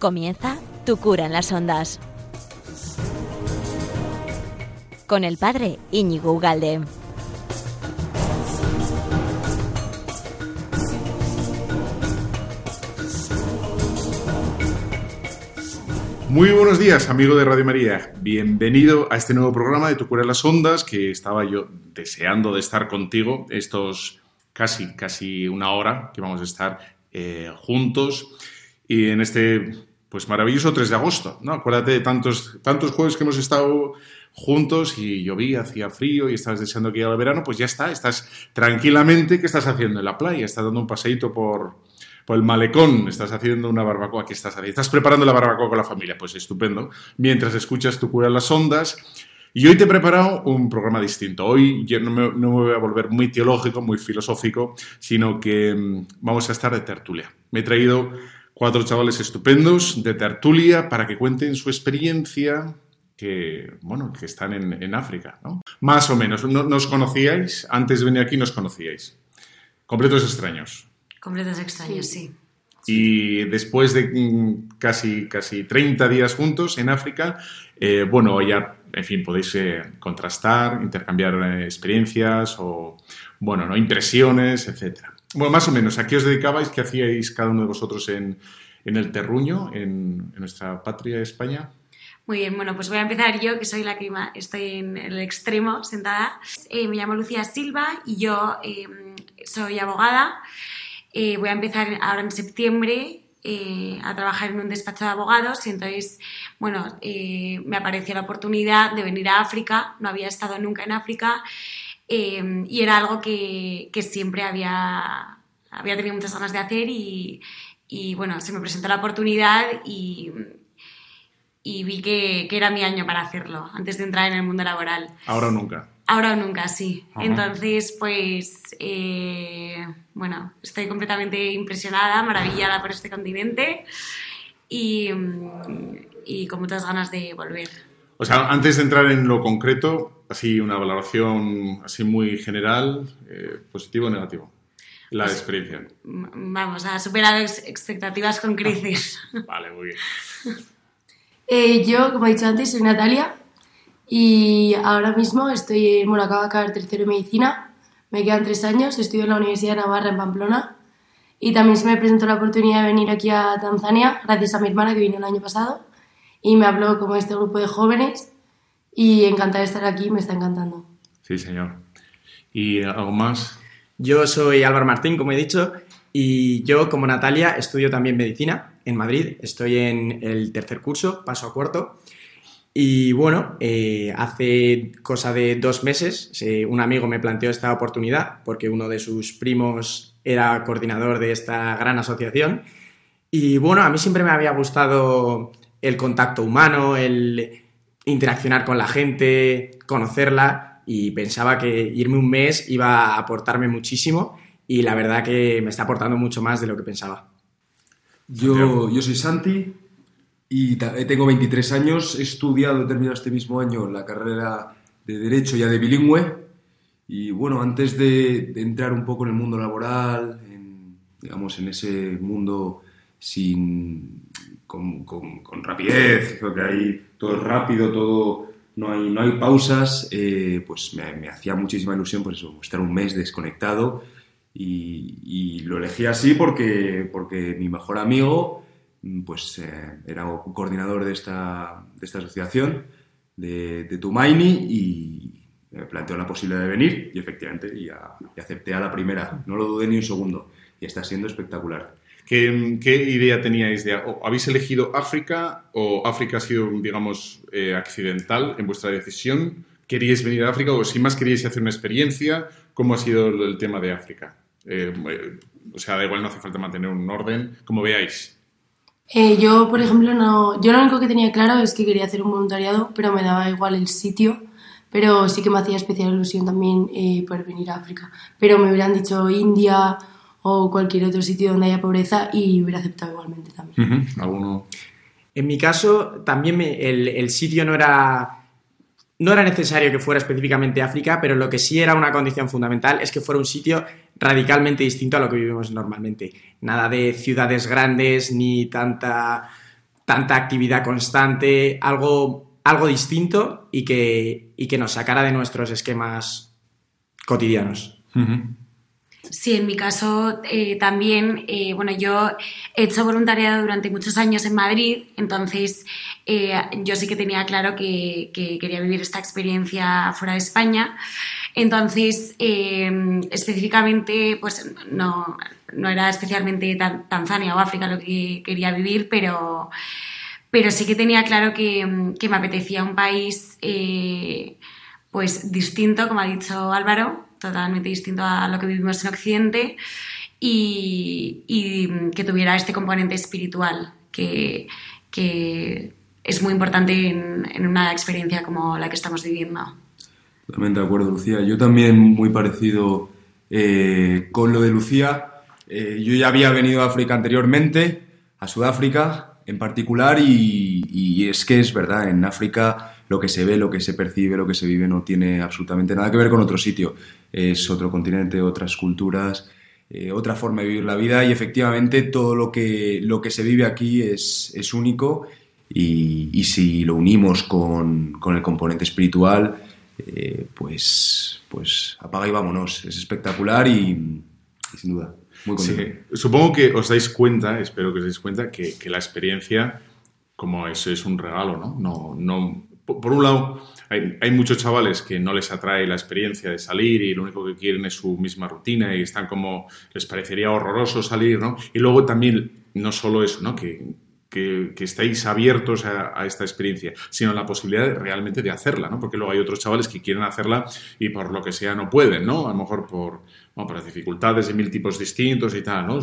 Comienza Tu cura en las ondas. Con el padre Íñigo Ugalde. Muy buenos días, amigo de Radio María. Bienvenido a este nuevo programa de Tu cura en las ondas que estaba yo deseando de estar contigo estos casi, casi una hora que vamos a estar eh, juntos y en este pues maravilloso 3 de agosto, ¿no? Acuérdate de tantos, tantos jueves que hemos estado juntos y llovía, hacía frío y estabas deseando que llegara el verano, pues ya está, estás tranquilamente, ¿qué estás haciendo en la playa? Estás dando un paseíto por, por el malecón, estás haciendo una barbacoa, ¿qué estás haciendo? ¿Estás preparando la barbacoa con la familia? Pues estupendo. Mientras escuchas tu cura en las ondas. Y hoy te he preparado un programa distinto. Hoy yo no me, no me voy a volver muy teológico, muy filosófico, sino que mm, vamos a estar de tertulia. Me he traído cuatro chavales estupendos de tertulia para que cuenten su experiencia que, bueno, que están en, en África, ¿no? Más o menos. ¿No- ¿Nos conocíais? Antes de venir aquí nos conocíais. Completos extraños. Completos extraños, sí. Y después de mm, casi, casi 30 días juntos en África, eh, bueno, ya, en fin, podéis eh, contrastar, intercambiar eh, experiencias o, bueno, ¿no? impresiones, etcétera. Bueno, más o menos, ¿a qué os dedicabais? ¿Qué hacíais cada uno de vosotros en, en el terruño, en, en nuestra patria España? Muy bien, bueno, pues voy a empezar yo, que soy la que estoy en el extremo sentada. Eh, me llamo Lucía Silva y yo eh, soy abogada. Eh, voy a empezar ahora en septiembre eh, a trabajar en un despacho de abogados y entonces, bueno, eh, me apareció la oportunidad de venir a África. No había estado nunca en África eh, y era algo que, que siempre había, había tenido muchas ganas de hacer y, y, bueno, se me presentó la oportunidad y, y vi que, que era mi año para hacerlo, antes de entrar en el mundo laboral. Ahora o nunca. Ahora o nunca, sí. Ajá. Entonces, pues, eh, bueno, estoy completamente impresionada, maravillada por este continente y, y con muchas ganas de volver. O sea, antes de entrar en lo concreto, así una valoración así muy general, eh, positivo o negativo. La Pues- experiencia. Vamos, ha superado ex- expectativas con creces. Vale, muy bien. Eh, yo, como he dicho antes, soy Natalia y ahora mismo estoy, en- bueno, acabo de acabar tercero de medicina, me quedan tres años, estudio en la Universidad de Navarra en Pamplona y también se me presentó la oportunidad de venir aquí a Tanzania gracias a mi hermana que vino el año pasado y me habló como este grupo de jóvenes y encantada de estar aquí, me está encantando. Sí, señor. ¿Y algo más? Yo soy Álvaro Martín, como he dicho, y yo, como Natalia, estudio también medicina en Madrid. Estoy en el tercer curso, paso a cuarto. Y bueno, eh, hace cosa de dos meses, eh, un amigo me planteó esta oportunidad porque uno de sus primos era coordinador de esta gran asociación. Y bueno, a mí siempre me había gustado el contacto humano, el interaccionar con la gente, conocerla y pensaba que irme un mes iba a aportarme muchísimo y la verdad que me está aportando mucho más de lo que pensaba. Yo, yo soy Santi y eh, tengo 23 años. He estudiado, he terminado este mismo año la carrera de Derecho ya de bilingüe. Y bueno, antes de, de entrar un poco en el mundo laboral, en, digamos, en ese mundo sin, con, con- con rapidez, creo que ahí todo es rápido, todo, no hay, no hay pausas, eh, pues me, me hacía muchísima ilusión pues eso, estar un mes desconectado y, y lo elegí así porque, porque mi mejor amigo mm, pues eh, era un coordinador de esta, de esta asociación de, de Tumaini y me planteó la posibilidad de venir y efectivamente y, a- y acepté a la primera, no lo dudé ni un segundo y está siendo espectacular. ¿Qué, idea teníais de... ¿Habéis elegido África o África ha sido, digamos, eh, accidental en vuestra decisión? ¿Queríais venir a África o sin más queríais hacer una experiencia? ¿Cómo ha sido el, tema de África? Eh, eh, o sea, da igual, no hace falta mantener un orden, como veáis. Yo, por ejemplo, no. Yo lo único que tenía claro es que quería hacer un voluntariado, pero me daba igual el sitio. Pero sí que me hacía especial ilusión también poder venir a África. Pero me hubieran dicho India o cualquier otro sitio donde haya pobreza y hubiera aceptado igualmente también. ¿Alguno? En mi caso, también me- el, el sitio no era, no era necesario que fuera específicamente África, pero lo que sí era una condición fundamental es que fuera un sitio radicalmente distinto a lo que vivimos normalmente. Nada de ciudades grandes ni tanta tanta actividad constante, algo, algo distinto y que, y que nos sacara de nuestros esquemas cotidianos. Sí, en mi caso eh, también, eh, bueno, yo he hecho voluntariado durante muchos años en Madrid, entonces eh, yo sí que tenía claro que, que, quería vivir esta experiencia fuera de España. Entonces, específicamente, pues no, no era especialmente Tanzania o África lo que quería vivir, pero, pero sí que tenía claro que, que me apetecía un país pues distinto, como ha dicho Álvaro, totalmente distinto a lo que vivimos en Occidente y, que tuviera este componente espiritual que, es muy importante en, una experiencia como la que estamos viviendo. Totalmente de acuerdo, Lucía. Yo también muy parecido eh, con lo de Lucía. Eh, yo ya había venido a África anteriormente, a Sudáfrica en particular, y, y es que es verdad, en África lo que se ve, lo que se percibe, lo que se vive no tiene absolutamente nada que ver con otro sitio. Es otro continente, otras culturas, eh, otra forma de vivir la vida y efectivamente todo lo que, lo que se vive aquí es, es único y, si lo unimos con, con el componente espiritual, eh, pues, pues apaga y vámonos. Es espectacular y, sin duda. Muy sí. Supongo que os dais cuenta, espero que os dais cuenta, que, que la experiencia como eso es un regalo, ¿no? No, no por un lado, hay, muchos chavales que no les atrae la experiencia de salir y lo único que quieren es su misma rutina y están como, les parecería horroroso salir, ¿no? Y luego también, no solo eso, ¿no? Que, que, estéis abiertos a, esta experiencia, sino la posibilidad realmente de hacerla, ¿no? Porque luego hay otros chavales que quieren hacerla y por lo que sea no pueden, ¿no? A lo mejor por, por dificultades de mil tipos distintos y tal, ¿no?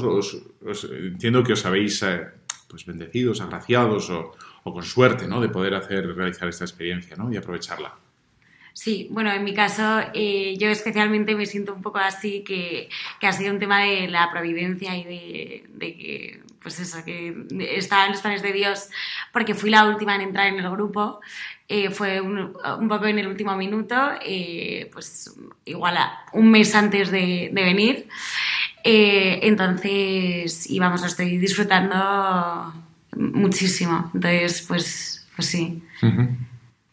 entiendo que os habéis eh, pues bendecidos, agraciados o, o con suerte, ¿no? De poder hacer, realizar esta experiencia, ¿no? Y aprovecharla. Sí, bueno, en mi caso eh, yo especialmente me siento un poco así que, que, ha sido un tema de la providencia y de, de que, pues eso, que estaba en los planes de Dios porque fui la última en entrar en el grupo. Eh, fue un, un, poco en el último minuto, eh, pues igual a un mes antes de, de venir. entonces, y vamos, lo estoy disfrutando muchísimo. Entonces, pues, pues sí.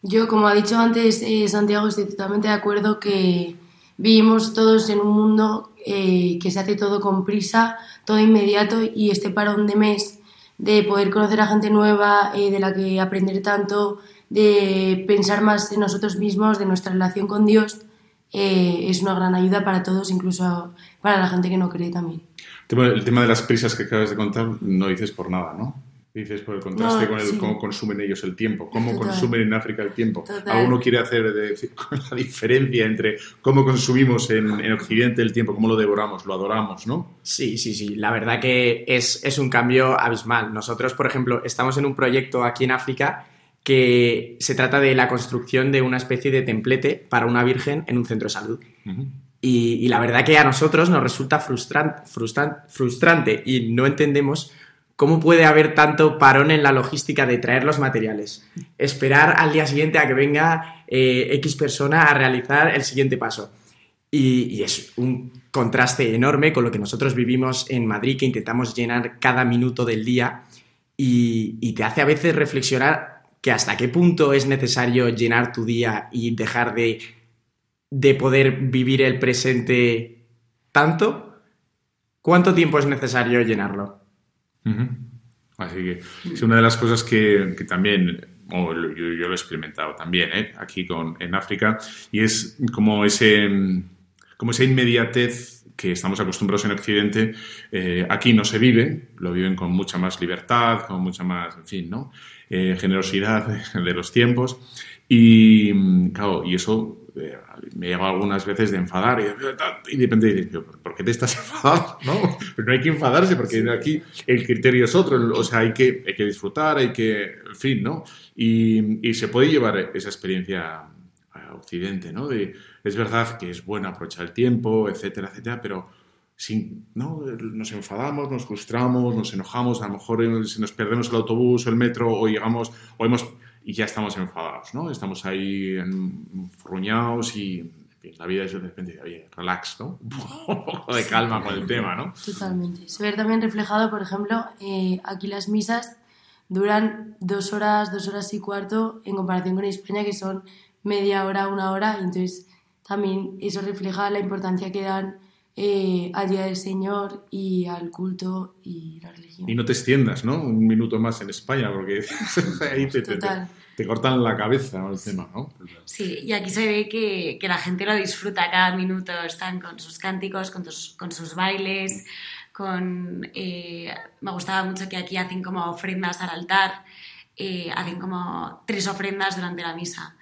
Yo, como ha dicho antes eh, Santiago, estoy totalmente de acuerdo que vivimos todos en un mundo eh, que se hace todo con prisa, todo inmediato y este parón de mes de poder conocer a gente nueva, eh, de la que aprender tanto, de pensar más en nosotros mismos, de nuestra relación con Dios, es una gran ayuda para todos, incluso para la gente que no cree también. El tema de las prisas que acabas de contar no dices por nada, ¿no? Dices por el contraste con el, cómo consumen ellos el tiempo, cómo consumen en África el tiempo. Alguno quiere hacer de, la diferencia entre cómo consumimos en, en, Occidente el tiempo, cómo lo devoramos, lo adoramos, ¿no? Sí, sí, sí. La verdad que es, es un cambio abismal. Nosotros, por ejemplo, estamos en un proyecto aquí en África que se trata de la construcción de una especie de templete para una virgen en un centro de salud. y, y, la verdad que a nosotros nos resulta frustrante, frustrante, frustrante y no entendemos ¿Cómo puede haber tanto parón en la logística de traer los materiales? Esperar al día siguiente a que venga eh, X persona a realizar el siguiente paso. Y, es un contraste enorme con lo que nosotros vivimos en Madrid, que intentamos llenar cada minuto del día y, te hace a veces reflexionar que hasta qué punto es necesario llenar tu día y dejar de, de poder vivir el presente tanto. ¿Cuánto tiempo es necesario llenarlo? Así que es una de las cosas que, también yo, lo he experimentado también ¿eh? aquí con, en África y es como ese como esa inmediatez que estamos acostumbrados en Occidente, eh, aquí no se vive, lo viven con mucha más libertad, con mucha más, en fin, ¿no? Eh, generosidad de los tiempos. Y, claro, y eso eh, me lleva algunas veces de enfadar y, de repente dices, ¿por qué te estás enfadando? No, pero no hay que enfadarse porque aquí el criterio es otro, o sea, hay que, hay que disfrutar, hay que, en fin, ¿no? Y, y se puede llevar esa experiencia a Occidente, ¿no? De, es verdad que es bueno aprovechar el tiempo, etcétera, etcétera, pero sin, ¿no? nos enfadamos, nos frustramos, nos enojamos, a lo mejor si nos perdemos el autobús o el metro o llegamos, o hemos y ya estamos enfadados, ¿no? Estamos ahí enfruñados y en fin, la vida es de repente, oye, relax, ¿no? Un poco de calma con el tema, ¿no? Totalmente. Se ve también reflejado, por ejemplo, eh, aquí las misas duran dos horas, dos horas y cuarto en comparación con España, que son media hora, una hora. Y entonces también eso refleja la importancia que dan eh, al Día del Señor y al culto y la religión. Y no te extiendas, ¿no? Un minuto más en España, porque ahí te, te, te, Total. te cortan la cabeza el tema, ¿no? Sí, y aquí se ve que, que la gente lo disfruta cada minuto, están con sus cánticos, con, tus- con sus bailes, con... eh, me gustaba mucho que aquí hacen como ofrendas al altar, eh, hacen como tres ofrendas durante la misa.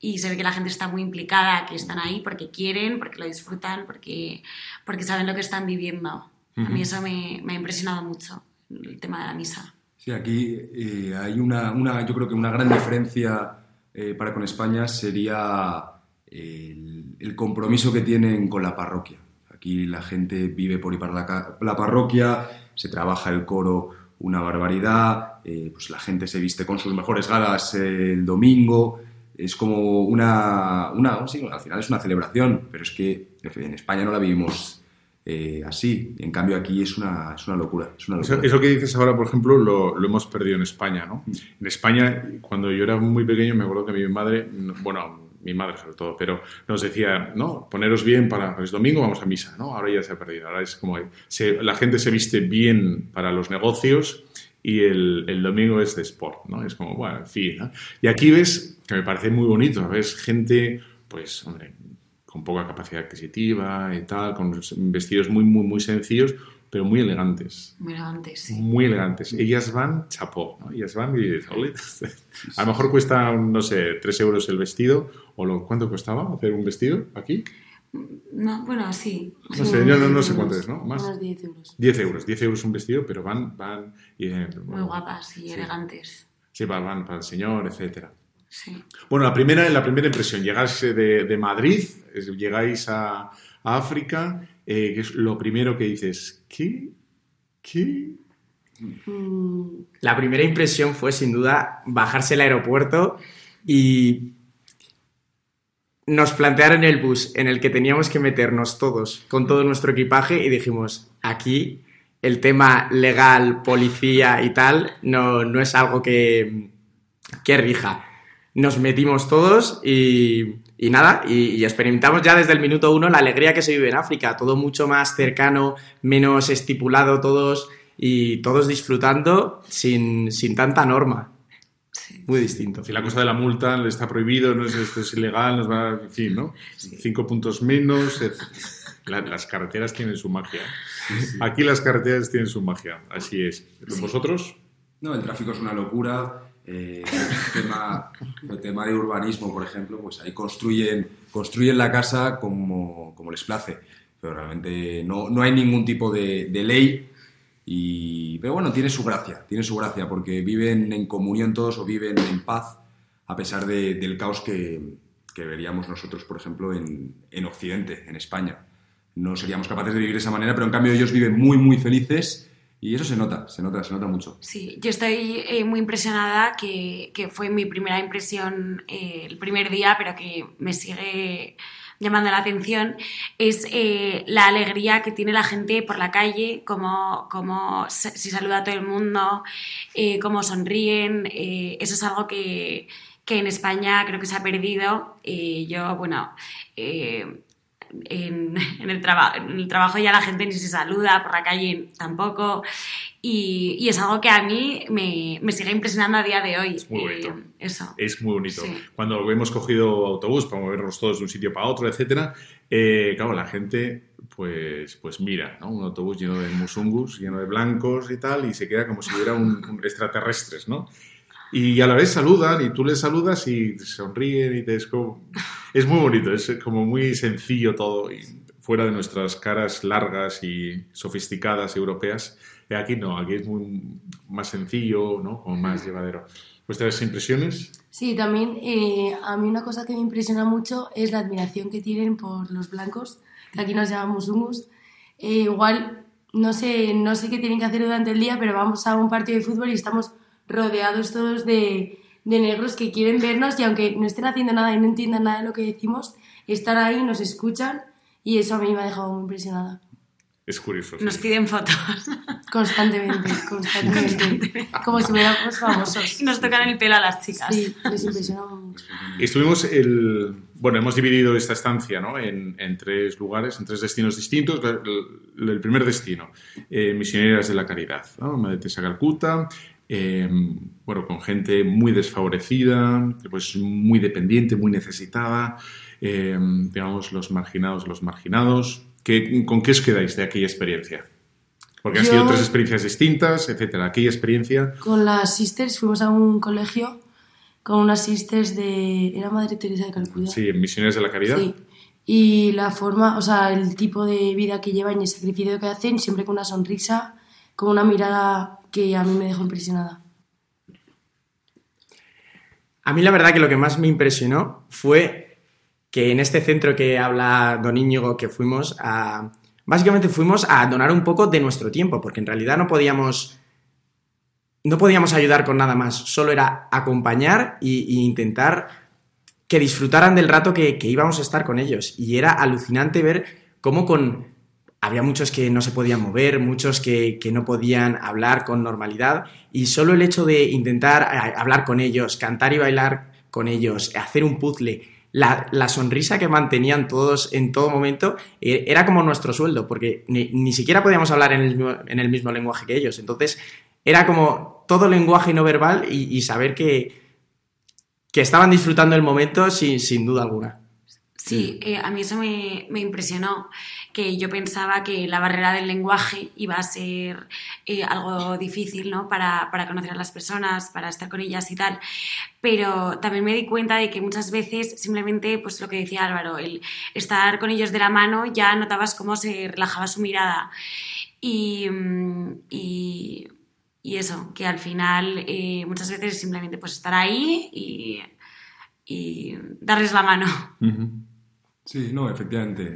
Y se ve que la gente está muy implicada, que están ahí porque quieren, porque lo disfrutan, porque, porque saben lo que están viviendo. A mí eso me, me ha impresionado mucho, el tema de la misa. Sí, aquí eh, hay una, una- yo creo que una gran diferencia eh, para con España sería el, el compromiso que tienen con la parroquia. Aquí la gente vive por y para la, la parroquia, se trabaja el coro una barbaridad, eh, pues la gente se viste con sus mejores galas el domingo, es como una, una sí, al final es una celebración, pero es que en España no la vivimos eh, así, en cambio aquí es una, es una locura. Es una locura. Eso, eso que dices ahora, por ejemplo, lo, lo hemos perdido en España, ¿no? En España, cuando yo era muy pequeño, me acuerdo que mi madre, no- bueno, mi madre sobre todo, pero nos decía, no, poneros bien para el domingo vamos a misa, ¿no? Ahora ya se ha perdido, ahora es como, se- la gente se viste bien para los negocios y el, el domingo es de sport, ¿no? Es como, bueno, en fin, ¿no? Y aquí ves, que me parece muy bonito, ves gente, pues, hombre, con poca capacidad adquisitiva y tal, con vestidos muy, muy, muy sencillos, pero muy elegantes Muy antes, sí. muy elegantes. Ellas van chapó, ¿no? Ellas van y a lo mejor cuesta, no sé, 3 euros el vestido, o lo, ¿cuánto costaba hacer un vestido aquí? No, bueno, sí. No sé, yo no, no sé cuánto es, ¿no? Más. Unos 10 euros. 10 euros, 10 euros un vestido, pero van, van, y, eh, Muy guapas y sí. elegantes. Sí, van, van para el señor, etcétera. Sí. Bueno, la primera, la primera impresión, llegáis de, de Madrid, llegáis a, a África, eh, que es lo primero que dices, ¿qué? ¿Qué? Mm, La primera impresión fue sin duda bajarse el aeropuerto y nos plantearon el bus en el que teníamos que meternos todos con todo nuestro equipaje y dijimos, aquí el tema legal, policía y tal no, no es algo que, que rija. Nos metimos todos y, y nada, y, experimentamos ya desde el minuto uno la alegría que se vive en África, todo mucho más cercano, menos estipulado todos y todos disfrutando sin, sin tanta norma. Muy distinto. Si la cosa de la multa le está prohibido, no es, esto es ilegal, nos va, en fin, ¿no? Cinco puntos menos. las carreteras tienen su magia. Aquí las carreteras tienen su magia, así es. ¿Vosotros? No, el tráfico es una locura. eh, el, tema, el tema de urbanismo, por ejemplo, pues ahí construyen, construyen la casa como, como les place. Pero realmente no, no hay ningún tipo de, de ley. Y, pero bueno, tiene su gracia, tiene su gracia, porque viven en comunión todos o viven en paz, a pesar de- del caos que, que veríamos nosotros, por ejemplo, en, en Occidente, en España. No seríamos capaces de vivir de esa manera, pero en cambio ellos viven muy, muy felices y eso se nota, se nota, se nota mucho. Sí, yo estoy eh, muy impresionada, que, que fue mi primera impresión eh, el primer día, pero que me sigue llamando la atención, es eh, la alegría que tiene la gente por la calle, como, como se, saluda a todo el mundo, eh, cómo sonríen. eh, eso es algo que, que en España creo que se ha perdido. Yo, bueno, en, el en el trabajo ya la gente ni se saluda, por la calle tampoco. Y, y es algo que a mí me, me sigue impresionando a día de hoy. muy bonito. Eh, eso. Es muy bonito. Sí. Cuando hemos cogido autobús para movernos todos de un sitio para otro, etcétera, eh, claro, la gente pues, pues mira, ¿no? Un autobús lleno de musungus, lleno de blancos y tal, y se queda como si hubiera un, un extraterrestres, ¿no? Y a la vez saludan y tú les saludas y sonríen y te es como... Es muy bonito, es como muy sencillo todo y fuera de nuestras caras largas y sofisticadas europeas. Aquí no, aquí es muy más sencillo, ¿no? Como más llevadero. ¿Vuestras impresiones? Sí, también eh, a mí una cosa que me impresiona mucho es la admiración que tienen por los blancos, que aquí nos llamamos humus. Eh, igual, no sé, no sé qué tienen que hacer durante el día, pero vamos a un partido de fútbol y estamos rodeados todos de, de negros que quieren vernos y aunque no estén haciendo nada y no entiendan nada de lo que decimos, están ahí, nos escuchan y eso a mí me ha dejado muy impresionada. Es curioso. sí. Nos piden fotos. Constantemente, constantemente. Como si fuéramos famosos. Y nos tocan el pelo a las chicas. Sí, les impresionamos mucho. Estuvimos el. Bueno, hemos dividido esta estancia ¿no? en, en tres lugares, en tres destinos distintos. El, el primer destino, eh, Misioneras de la Caridad, ¿no? Madre Teresa Calcuta, eh, bueno, con gente muy desfavorecida, pues muy dependiente, muy necesitada, eh, digamos, los marginados, los marginados. ¿Qué, ¿Con qué os quedáis de aquella experiencia? Porque han Yo- sido tres experiencias distintas, etcétera. Aquella experiencia. Con las sisters fuimos a un colegio con unas sisters de... ¿Era Madre Teresa de Calcuta? Sí, en Misioneras de la Caridad. Sí. Y la forma, o sea, el tipo de vida que llevan y el sacrificio que hacen, siempre con una sonrisa, con una mirada que a mí me dejó impresionada. A mí la verdad que lo que más me impresionó fue que en este centro que habla Don Íñigo que fuimos a... Básicamente fuimos a donar un poco de nuestro tiempo, porque en realidad no podíamos... No podíamos ayudar con nada más, solo era acompañar y intentar que disfrutaran del rato que, que íbamos a estar con ellos. Y era alucinante ver cómo con... Había muchos que no se podían mover, muchos que, que no podían hablar con normalidad y solo el hecho de intentar eh, hablar con ellos, cantar y bailar con ellos, hacer un puzzle, la, la sonrisa que mantenían todos en todo momento eh, era como nuestro sueldo, porque ni, ni siquiera podíamos hablar en el, mismo, en el mismo lenguaje que ellos. Entonces era como todo lenguaje no verbal y, y saber que, que estaban disfrutando el momento sin, sin duda alguna. Sí, eh, a mí eso me, impresionó, que yo pensaba que la barrera del lenguaje iba a ser eh, algo difícil, ¿no? Para, para conocer a las personas, para estar con ellas y tal. Pero también me di cuenta de que muchas veces simplemente, pues lo que decía Álvaro, el estar con ellos de la mano ya notabas cómo se relajaba su mirada. Y, mm, y, eso, que al final eh, muchas veces simplemente pues estar ahí y, darles la mano. Sí, no, efectivamente.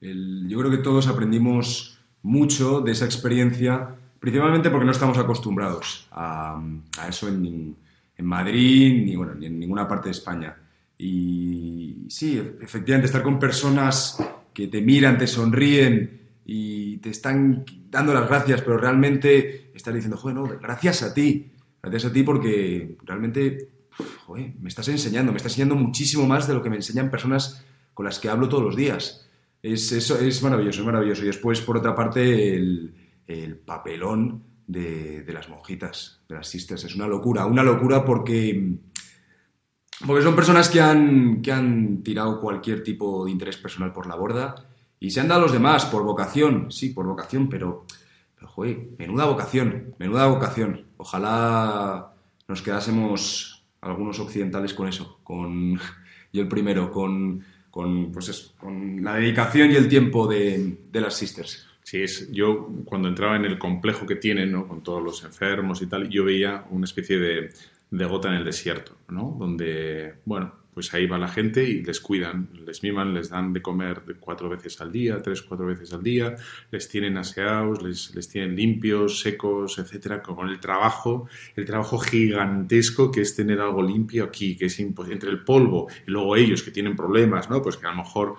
Yo creo que todos aprendimos mucho de esa experiencia, principalmente porque no estamos acostumbrados a, eso en, Madrid ni, bueno, ni en ninguna parte de España. Y sí, e- efectivamente, estar con personas que te miran, te sonríen y te están dando las gracias, pero realmente están diciendo, joder, no, gracias a ti, gracias a ti porque realmente me estás enseñando, me estás enseñando muchísimo más de lo que me enseñan personas con las que hablo todos los días. Es, es maravilloso, es maravilloso. Y después, por otra parte, el, el papelón de, de las monjitas, de las sisters. Es una locura, una locura porque, porque son personas que han, que han tirado cualquier tipo de interés personal por la borda y se han dado a los demás por vocación, sí, por vocación, pero, pero joder, menuda vocación, menuda vocación. Ojalá nos quedásemos algunos occidentales con eso, con yo el primero, con, con, pues eso, con la dedicación y el tiempo de, de las sisters. Sí, es, yo cuando entraba en el complejo que tienen, ¿no? con todos los enfermos y tal, yo veía una especie de, de gota en el desierto, ¿no? donde, bueno, pues ahí va la gente y les cuidan, les miman, les dan de comer cuatro veces al día, tres, cuatro veces al día, les tienen aseados, les, les tienen limpios, secos, etcétera, con el trabajo, el trabajo gigantesco que es tener algo limpio aquí, que es imposible, entre el polvo y luego ellos que tienen problemas, ¿no? Pues que a lo mejor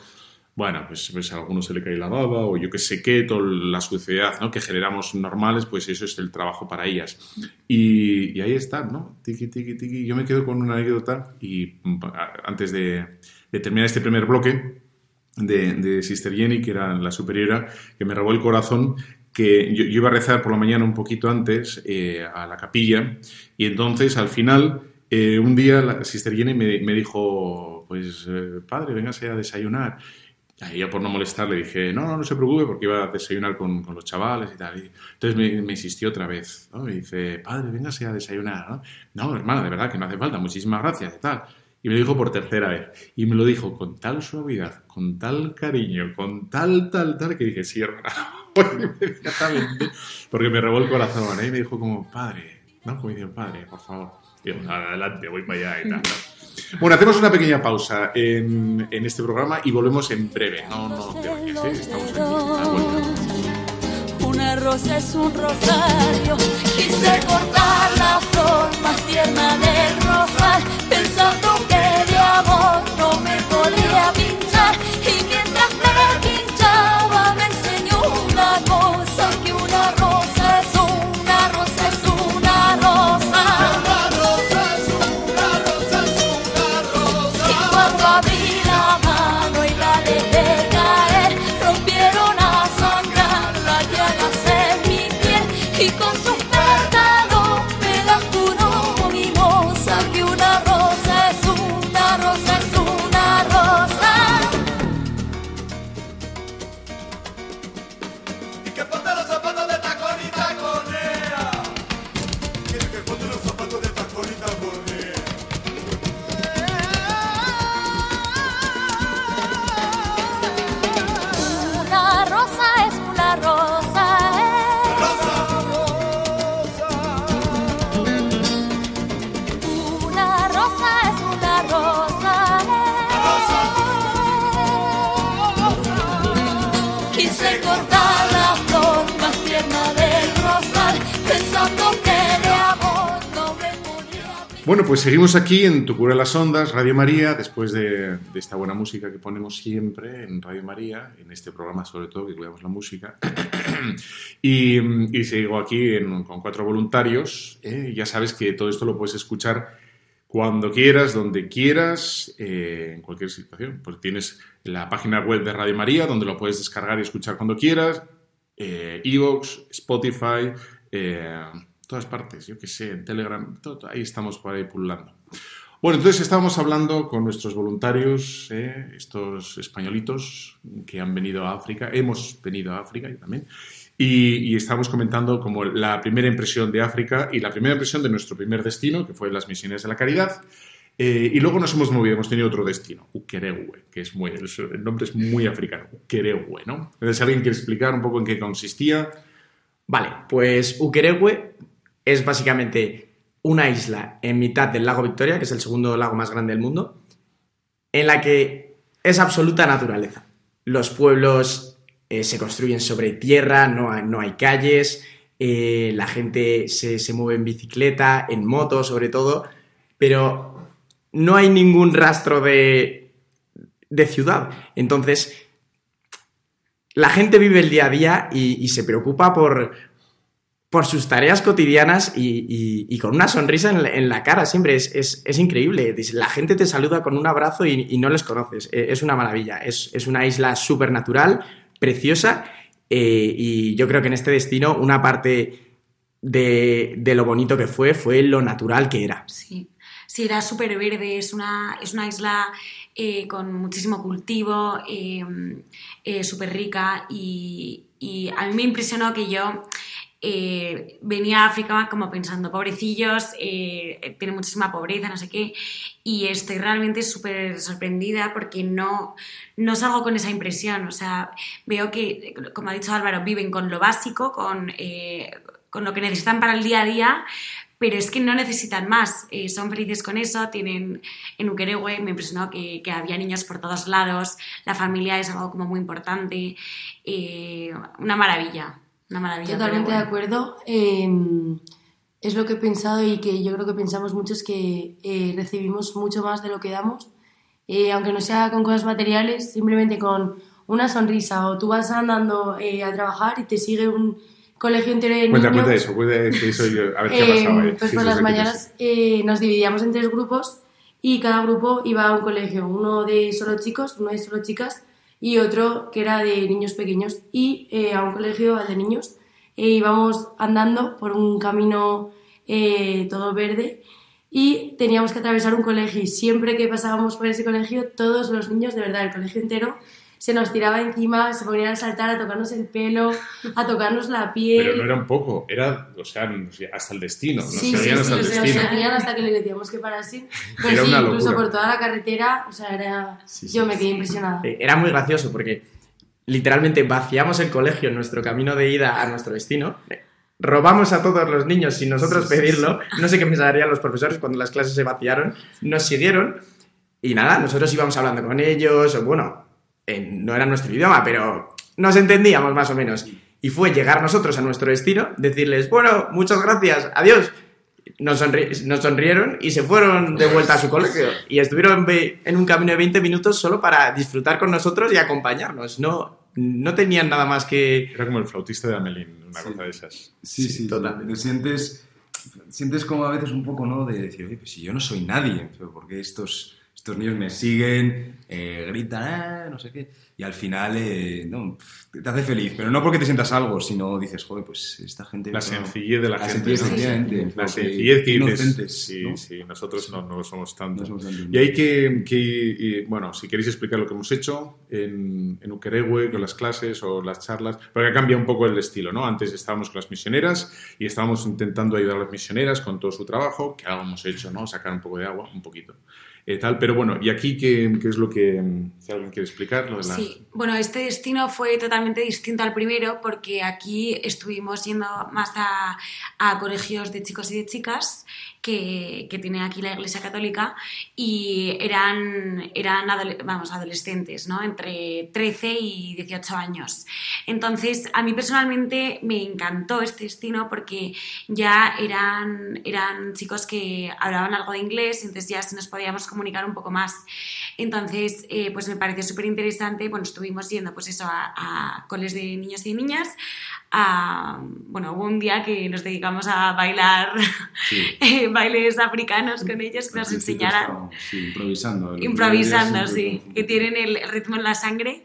bueno, pues, pues a alguno se le cae la baba o yo que sé qué, toda la suciedad ¿no? que generamos normales, pues eso es el trabajo para ellas. Y, ahí están, ¿no? Tiki, tiki, tiki. Yo me quedo con una anécdota y mm, antes de, terminar este primer bloque de, de Sister Jenny, que era la superiora, que me robó el corazón, que yo, yo iba a rezar por la mañana un poquito antes eh, a la capilla y entonces al final eh, un día la Sister Jenny me, me dijo, pues eh, padre, véngase a desayunar. Y yo por no molestar le dije, no, no, no se preocupe porque iba a desayunar con, con los chavales y tal. Entonces me, insistió otra vez, ¿no? Dice, padre, véngase a desayunar, ¿no? Hermana, de verdad que no hace falta, muchísimas gracias y tal. Y me lo dijo por tercera vez. Y me lo dijo con tal suavidad, con tal cariño, con tal, tal, tal, que dije, sí, hermana, inmediatamente. Porque me robó el corazón, ¿eh? Y me dijo como, padre, ¿no? Como dice, padre, por favor. Y adelante, voy para allá y tal. Bueno, hacemos una pequeña pausa en, en este programa y volvemos en breve. No, no te vayas, ¿eh? Estamos aquí. a la vuelta. Una rosa es un rosario. Quise cortar la flor más tierna del rosal, pensando que y pues seguimos aquí en Tu Cura las Ondas, Radio María, después de, esta buena música que ponemos siempre en Radio María, en este programa sobre todo, que cuidamos la música. y, sigo aquí con cuatro voluntarios. ¿eh? Ya sabes que todo esto lo puedes escuchar cuando quieras, donde quieras, eh, en cualquier situación. Pues tienes la página web de Radio María, donde lo puedes descargar y escuchar cuando quieras, Evox, Spotify, eh, todas partes, yo que sé, en Telegram, todo- ahí estamos por ahí pululando. Bueno, entonces estábamos hablando con nuestros voluntarios, eh, estos españolitos que han venido a África, hemos venido a África yo también, y, y estábamos comentando como la primera impresión de África y la primera impresión de nuestro primer destino, que fue las misiones de la caridad. Eh, y luego nos hemos movido, hemos tenido otro destino, Ukerewe, que es muy, el nombre es muy africano, Ukerewe, ¿no? Entonces, ¿alguien quiere explicar un poco en qué consistía? Vale, pues Ukerewe es básicamente una isla en mitad del lago Victoria, que es el segundo lago más grande del mundo, en la que es absoluta naturaleza. Los pueblos eh, se construyen sobre tierra, no hay, no hay calles, eh, la gente se, se mueve en bicicleta, en moto sobre todo, pero no hay ningún rastro de, de ciudad. Entonces, la gente vive el día a día y, y se preocupa por, por sus tareas cotidianas y, con una sonrisa en la, cara siempre. Es, es- es increíble. La gente te saluda con un abrazo y, no les conoces. Eh, Es una maravilla. Es, es una isla súper natural, preciosa. eh, y yo creo que en este destino una parte de, de lo bonito que fue fue lo natural que era. Sí, sí, era súper verde, es una, es una isla eh, con muchísimo cultivo, eh, súper rica y, y a mí me impresionó que yo eh, venía a África como pensando, pobrecillos, eh, tiene muchísima pobreza, no sé qué, y estoy realmente súper sorprendida porque no, no salgo con esa impresión, o sea, veo que, como ha dicho Álvaro, viven con lo básico, con, eh, con lo que necesitan para el día a día, pero es que no necesitan más, eh, son felices con eso, tienen en Ukerewe, me impresionó que, había niños por todos lados, la familia es algo como muy importante, eh, una maravilla, una maravilla. Totalmente pero de bueno. acuerdo. Eh, es lo que he pensado y que yo creo que pensamos muchos que eh, recibimos mucho más de lo que damos. Eh, aunque no sea con cosas materiales, simplemente con una sonrisa. O tú vas andando eh, a trabajar y te sigue un colegio entero de Cuenta, niños. cuenta eso, cuenta eso yo- a ver qué Eh, pasaba. eh. pues Sí, por las mañanas eh, nos dividíamos en tres grupos y cada grupo iba a un colegio, uno de solo chicos, uno de solo chicas y otro que era de niños pequeños. Y eh, a un colegio de niños e íbamos andando por un camino eh, todo verde y teníamos que atravesar un colegio. Y siempre que pasábamos por ese colegio todos los niños, de verdad, el colegio entero se nos tiraba encima, se ponían a saltar, a tocarnos el pelo, a tocarnos la piel. Pero no era un poco, era, o sea, hasta el destino, nos Sí, sí, seguían sí, hasta el se nos destino. seguían hasta que le decíamos que parase. Pero Era sí, una incluso por toda la carretera, o sea, era... Sí, sí, yo me sí. quedé impresionada. Eh, Era muy gracioso porque literalmente vaciamos el colegio en nuestro camino de ida a nuestro destino. Robamos a todos los niños sin nosotros Sí, sí, pedirlo. No sé qué pensarían los profesores cuando las clases se vaciaron. Nos siguieron y nada, nosotros íbamos hablando con ellos. o Bueno, no era nuestro idioma, pero nos entendíamos más o menos. Y fue llegar nosotros a nuestro destino, decirles, bueno, muchas gracias, adiós. Nos, sonri- nos sonrieron y se fueron de vuelta a su colegio. Y estuvieron ve- en un camino de 20 minutos solo para disfrutar con nosotros y acompañarnos. No, no tenían nada más que... Era como el flautista de Amelín, una Sí. cosa de esas. Sí, Sí, sí, totalmente. Te sientes, sientes como a veces un poco, ¿no? De decir, oye, pues si yo no soy nadie, pero porque estos, estos niños me siguen, eh, gritan, "Ah", no sé qué, y al final, eh, no, te hace feliz, pero no porque te sientas algo, sino dices, joder, pues esta gente... La sencillez de la, La gente. sencillez, ¿no? La sencillez que dices, Sí, ¿no? sí, nosotros no, no lo somos tanto. Somos tanto. Y hay que, que- y, bueno, si queréis explicar lo que hemos hecho en, en Ukerewe, con las clases o las charlas, porque ha cambiado un poco el estilo, ¿no? Antes estábamos con las misioneras y estábamos intentando ayudar a las misioneras con todo su trabajo, que algo hemos hecho, ¿no? Sacar un poco de agua, un poquito. Eh, tal. Pero bueno, ¿y aquí qué, qué es lo que, si alguien quiere explicar? Sí, bueno, este destino fue totalmente distinto al primero porque aquí estuvimos yendo más a, a colegios de chicos y de chicas que, tiene aquí la Iglesia Católica y eran, eran vamos, adolescentes, ¿no? Entre 13 y 18 años. Entonces, a mí personalmente me encantó este destino porque ya eran, eran chicos que hablaban algo de inglés, entonces ya nos podíamos comunicar un poco más. Entonces, eh, pues me pareció súper interesante. Bueno, estuvimos yendo, pues eso, a, coles de niños y niñas. A, bueno, hubo un día que nos dedicamos a bailar Sí. eh, bailes africanos con ellos que nos enseñaran. sí, improvisando. Improvisando, sí, que tienen el ritmo en la sangre.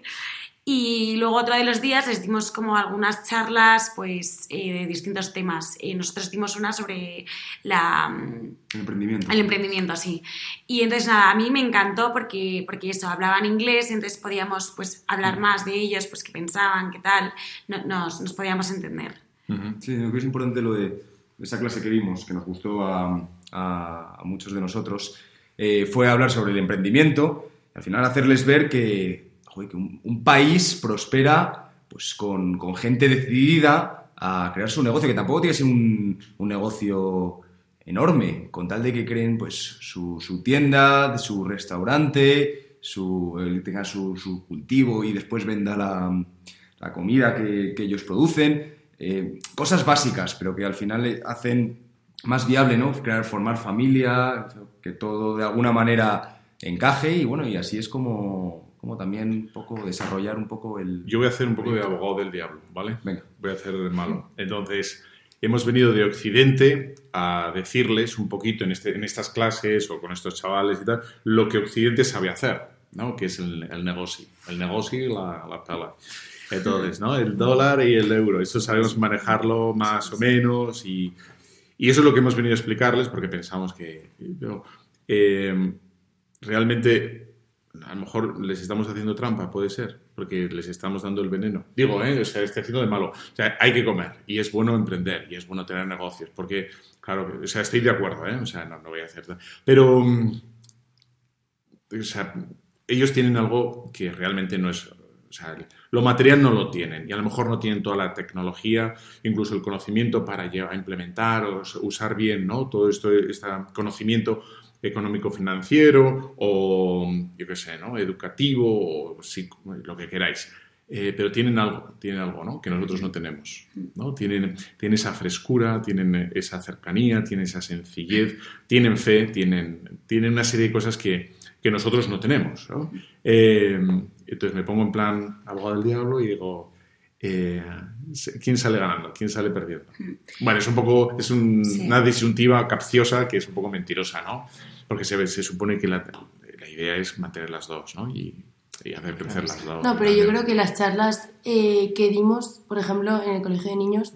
Y luego otro de los días les dimos como algunas charlas pues, eh, de distintos temas. Eh, nosotros dimos una sobre la, El emprendimiento. el emprendimiento, sí. Y entonces nada, a mí me encantó porque, porque eso, hablaban inglés, entonces podíamos pues, hablar más de ellos, pues qué pensaban, qué tal, no- nos, nos podíamos entender. Ujú. Sí, creo que es importante lo de esa clase que vimos, que nos gustó a, a- a muchos de nosotros, eh, fue hablar sobre el emprendimiento, y al final hacerles ver que, un, país prospera pues, con, con gente decidida a crear su negocio, que tampoco tiene que ser un, un negocio enorme, con tal de que creen pues, su, su tienda, su restaurante, su, el- tenga su, su cultivo y después venda la, la comida que, que ellos producen. Eh, cosas básicas, pero que al final hacen más viable, ¿no? Crear, formar familia, que todo de alguna manera encaje y bueno, y así es como, como también un poco desarrollar un poco el... Yo voy a hacer un poco de abogado del diablo, ¿vale? Venga. Voy a hacer el malo. Entonces, hemos venido de Occidente a decirles un poquito en, este, en estas clases o con estos chavales y tal, lo que Occidente sabe hacer, ¿no? Que es el, el negocio. El negocio y la, la pala. Entonces, ¿no? El dólar y el euro. Eso sabemos manejarlo más o menos y, y eso es lo que hemos venido a explicarles porque pensamos que... pero, eh, realmente a lo mejor les estamos haciendo trampa, puede ser, porque les estamos dando el veneno. Digo, ¿eh? O sea, estoy haciendo de malo. O sea, hay que comer y es bueno emprender y es bueno tener negocios, porque, claro, o sea, estoy de acuerdo, ¿eh? O sea, no, no voy a hacer... Pero, mm, o sea, ellos tienen algo que realmente no es... O sea, lo material no lo tienen y a lo mejor no tienen toda la tecnología, incluso el conocimiento para lle- a implementar o usar bien ¿no? todo esto, este conocimiento económico-financiero o, yo qué sé, ¿no? educativo o psico- lo que queráis. Eh, pero tienen algo, tienen algo ¿no? que nosotros no tenemos. ¿no? Tienen, tienen esa frescura, tienen esa cercanía, tienen esa sencillez, tienen fe, tienen, tienen una serie de cosas que, que nosotros no tenemos. Eh, entonces me pongo en plan abogado del diablo y digo, eh, ¿quién sale ganando? ¿Quién sale perdiendo? Bueno, es un poco, es un- Sí. una disyuntiva capciosa que es un poco mentirosa, ¿no? Porque se, se supone que la, la idea es mantener las dos, ¿no? Y, y hacer crecer las dos. No, pero yo creo que las charlas eh, que dimos, por ejemplo, en el colegio de niños,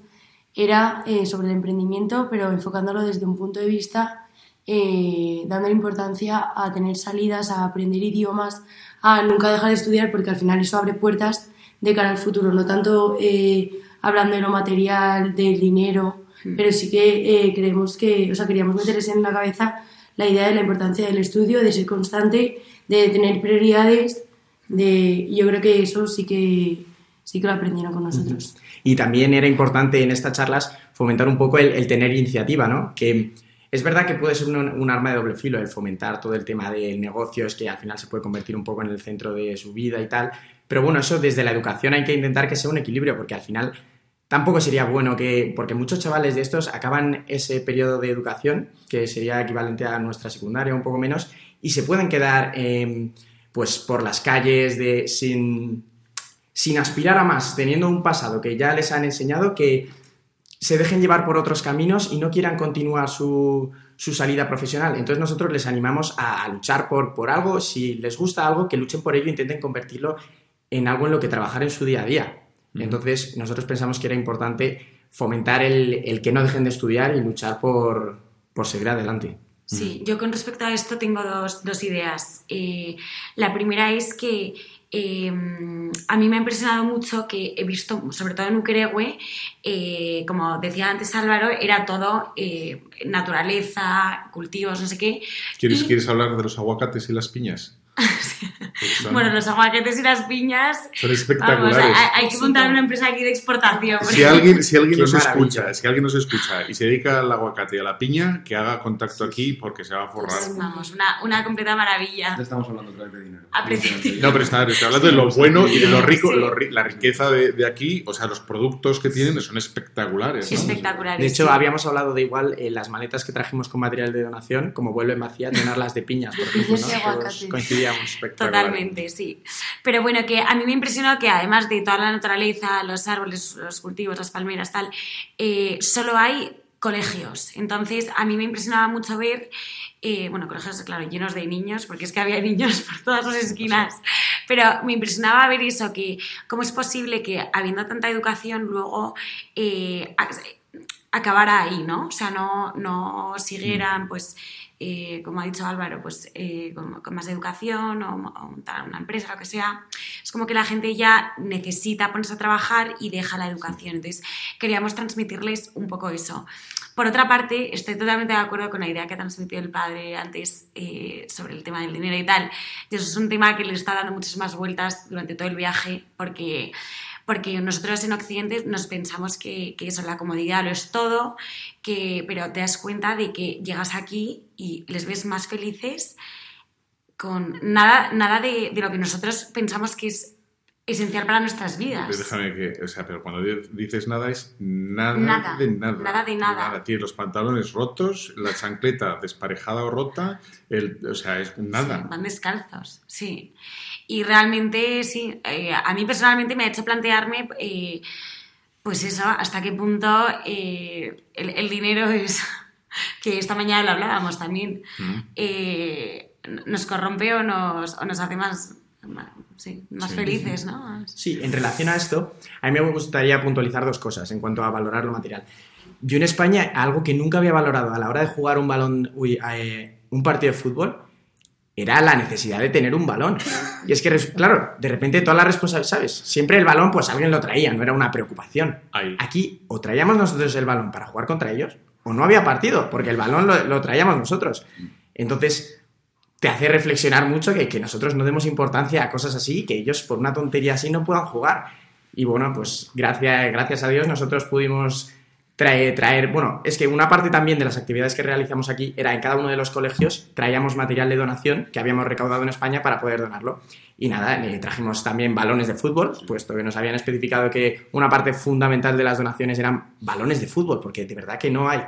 era eh, sobre el emprendimiento, pero enfocándolo desde un punto de vista, eh, dándole importancia a tener salidas, a aprender idiomas, a nunca dejar de estudiar, porque al final eso abre puertas de cara al futuro, no tanto eh, hablando de lo material, del dinero, pero sí que eh, creemos que, o sea, queríamos meterles en la cabeza la idea de la importancia del estudio, de ser constante, de tener prioridades, de, yo creo que eso sí que, sí que lo aprendieron con nosotros. Y también era importante en estas charlas fomentar un poco el, el tener iniciativa, ¿no? Que es verdad que puede ser un, un arma de doble filo el fomentar todo el tema del negocio, es que al final se puede convertir un poco en el centro de su vida y tal. Pero bueno, eso desde la educación hay que intentar que sea un equilibrio, porque al final tampoco sería bueno que, porque muchos chavales de estos acaban ese periodo de educación, que sería equivalente a nuestra secundaria, un poco menos, y se pueden quedar eh, pues por las calles de, sin, sin aspirar a más, teniendo un pasado que ya les han enseñado que se dejen llevar por otros caminos y no quieran continuar su, su salida profesional. Entonces nosotros les animamos a, a luchar por, por algo, si les gusta algo, que luchen por ello intenten convertirlo en algo en lo que trabajar en su día a día. Entonces nosotros pensamos que era importante fomentar el, el que no dejen de estudiar y luchar por, por seguir adelante. Sí, yo con respecto a esto tengo dos, dos ideas. Eh, la primera es que eh, a mí me ha impresionado mucho que he visto, sobre todo en Ukerewe, eh, como decía antes Álvaro, era todo eh, naturaleza, cultivos, no sé qué. ¿Quieres, Y- ¿Quieres hablar de los aguacates y las piñas? Son- Bueno, los aguacates y las piñas. son Vamos, espectaculares. hay, hay que montar una empresa aquí de exportación. Si alguien, si alguien Qué nos maravilla. escucha, si alguien nos escucha y se dedica al aguacate y a la piña, que haga contacto aquí porque se va a forrar. Pues, vamos, una, una completa maravilla. Ya estamos hablando otra vez de dinero. No, pero está, estoy hablando de lo bueno y de lo rico, Sí. lo ri- la riqueza de, de aquí, o sea, los productos que tienen son espectaculares. ¿no? Espectaculares. De hecho, sí. habíamos hablado de igual eh, las maletas que trajimos con material de donación, como vuelven vacías, llenarlas de piñas, por ejemplo, ¿no? Todos Totalmente, sí. Pero bueno, que a mí me impresionó que además de toda la naturaleza, los árboles, los cultivos, las palmeras, tal, eh, solo hay colegios. Entonces, a mí me impresionaba mucho ver, eh, bueno, colegios, claro, llenos de niños, porque es que había niños por todas las esquinas. Pero me impresionaba ver eso, que cómo es posible que habiendo tanta educación luego eh, ac- acabara ahí, ¿no? O sea, no, no siguieran, pues, eh, como ha dicho Álvaro, pues eh, con, con más educación o, o montar una empresa, lo que sea. Es como que la gente ya necesita ponerse a trabajar y deja la educación. Entonces, queríamos transmitirles un poco eso. Por otra parte, estoy totalmente de acuerdo con la idea que ha transmitido el padre antes eh, sobre el tema del dinero y tal. Y eso es un tema que le está dando muchas más vueltas durante todo el viaje porque porque nosotros en Occidente nos pensamos que, que eso, la comodidad lo es todo, que, pero te das cuenta de que llegas aquí y les ves más felices con nada, nada de, de lo que nosotros pensamos que es esencial para nuestras vidas. Déjame que, o sea, pero cuando di- dices nada es nada, Nada, de nada. nada de nada. Tiene los pantalones rotos, la chancleta desparejada o rota, el, o sea, es nada. Sí, van descalzos, sí. Y realmente, sí, eh, a mí personalmente me ha hecho plantearme, eh, pues eso, hasta qué punto eh, el, el dinero es, que esta mañana lo hablábamos también, Mm. nos corrompe o nos, o nos hace más, más- sí, más Sí. felices, ¿no? Sí, en relación a esto, a mí me gustaría puntualizar dos cosas en cuanto a valorar lo material. Yo en España, algo que nunca había valorado a la hora de jugar un balón, uy, eh, un partido de fútbol, era la necesidad de tener un balón. Y es que, claro, de repente toda la responsabilidad, ¿sabes? Siempre el balón, pues alguien lo traía, no era una preocupación. Ahí. Aquí, o traíamos nosotros el balón para jugar contra ellos, o no había partido, porque el balón lo, lo traíamos nosotros. Entonces, te hace reflexionar mucho que, nosotros no demos importancia a cosas así, que ellos por una tontería así no puedan jugar. Y bueno, pues gracias, gracias a Dios nosotros pudimos traer, traer, bueno, es que una parte también de las actividades que realizamos aquí era en cada uno de los colegios traíamos material de donación que habíamos recaudado en España para poder donarlo. Y nada, eh, trajimos también balones de fútbol, puesto que nos habían especificado que una parte fundamental de las donaciones eran balones de fútbol, porque de verdad que no hay.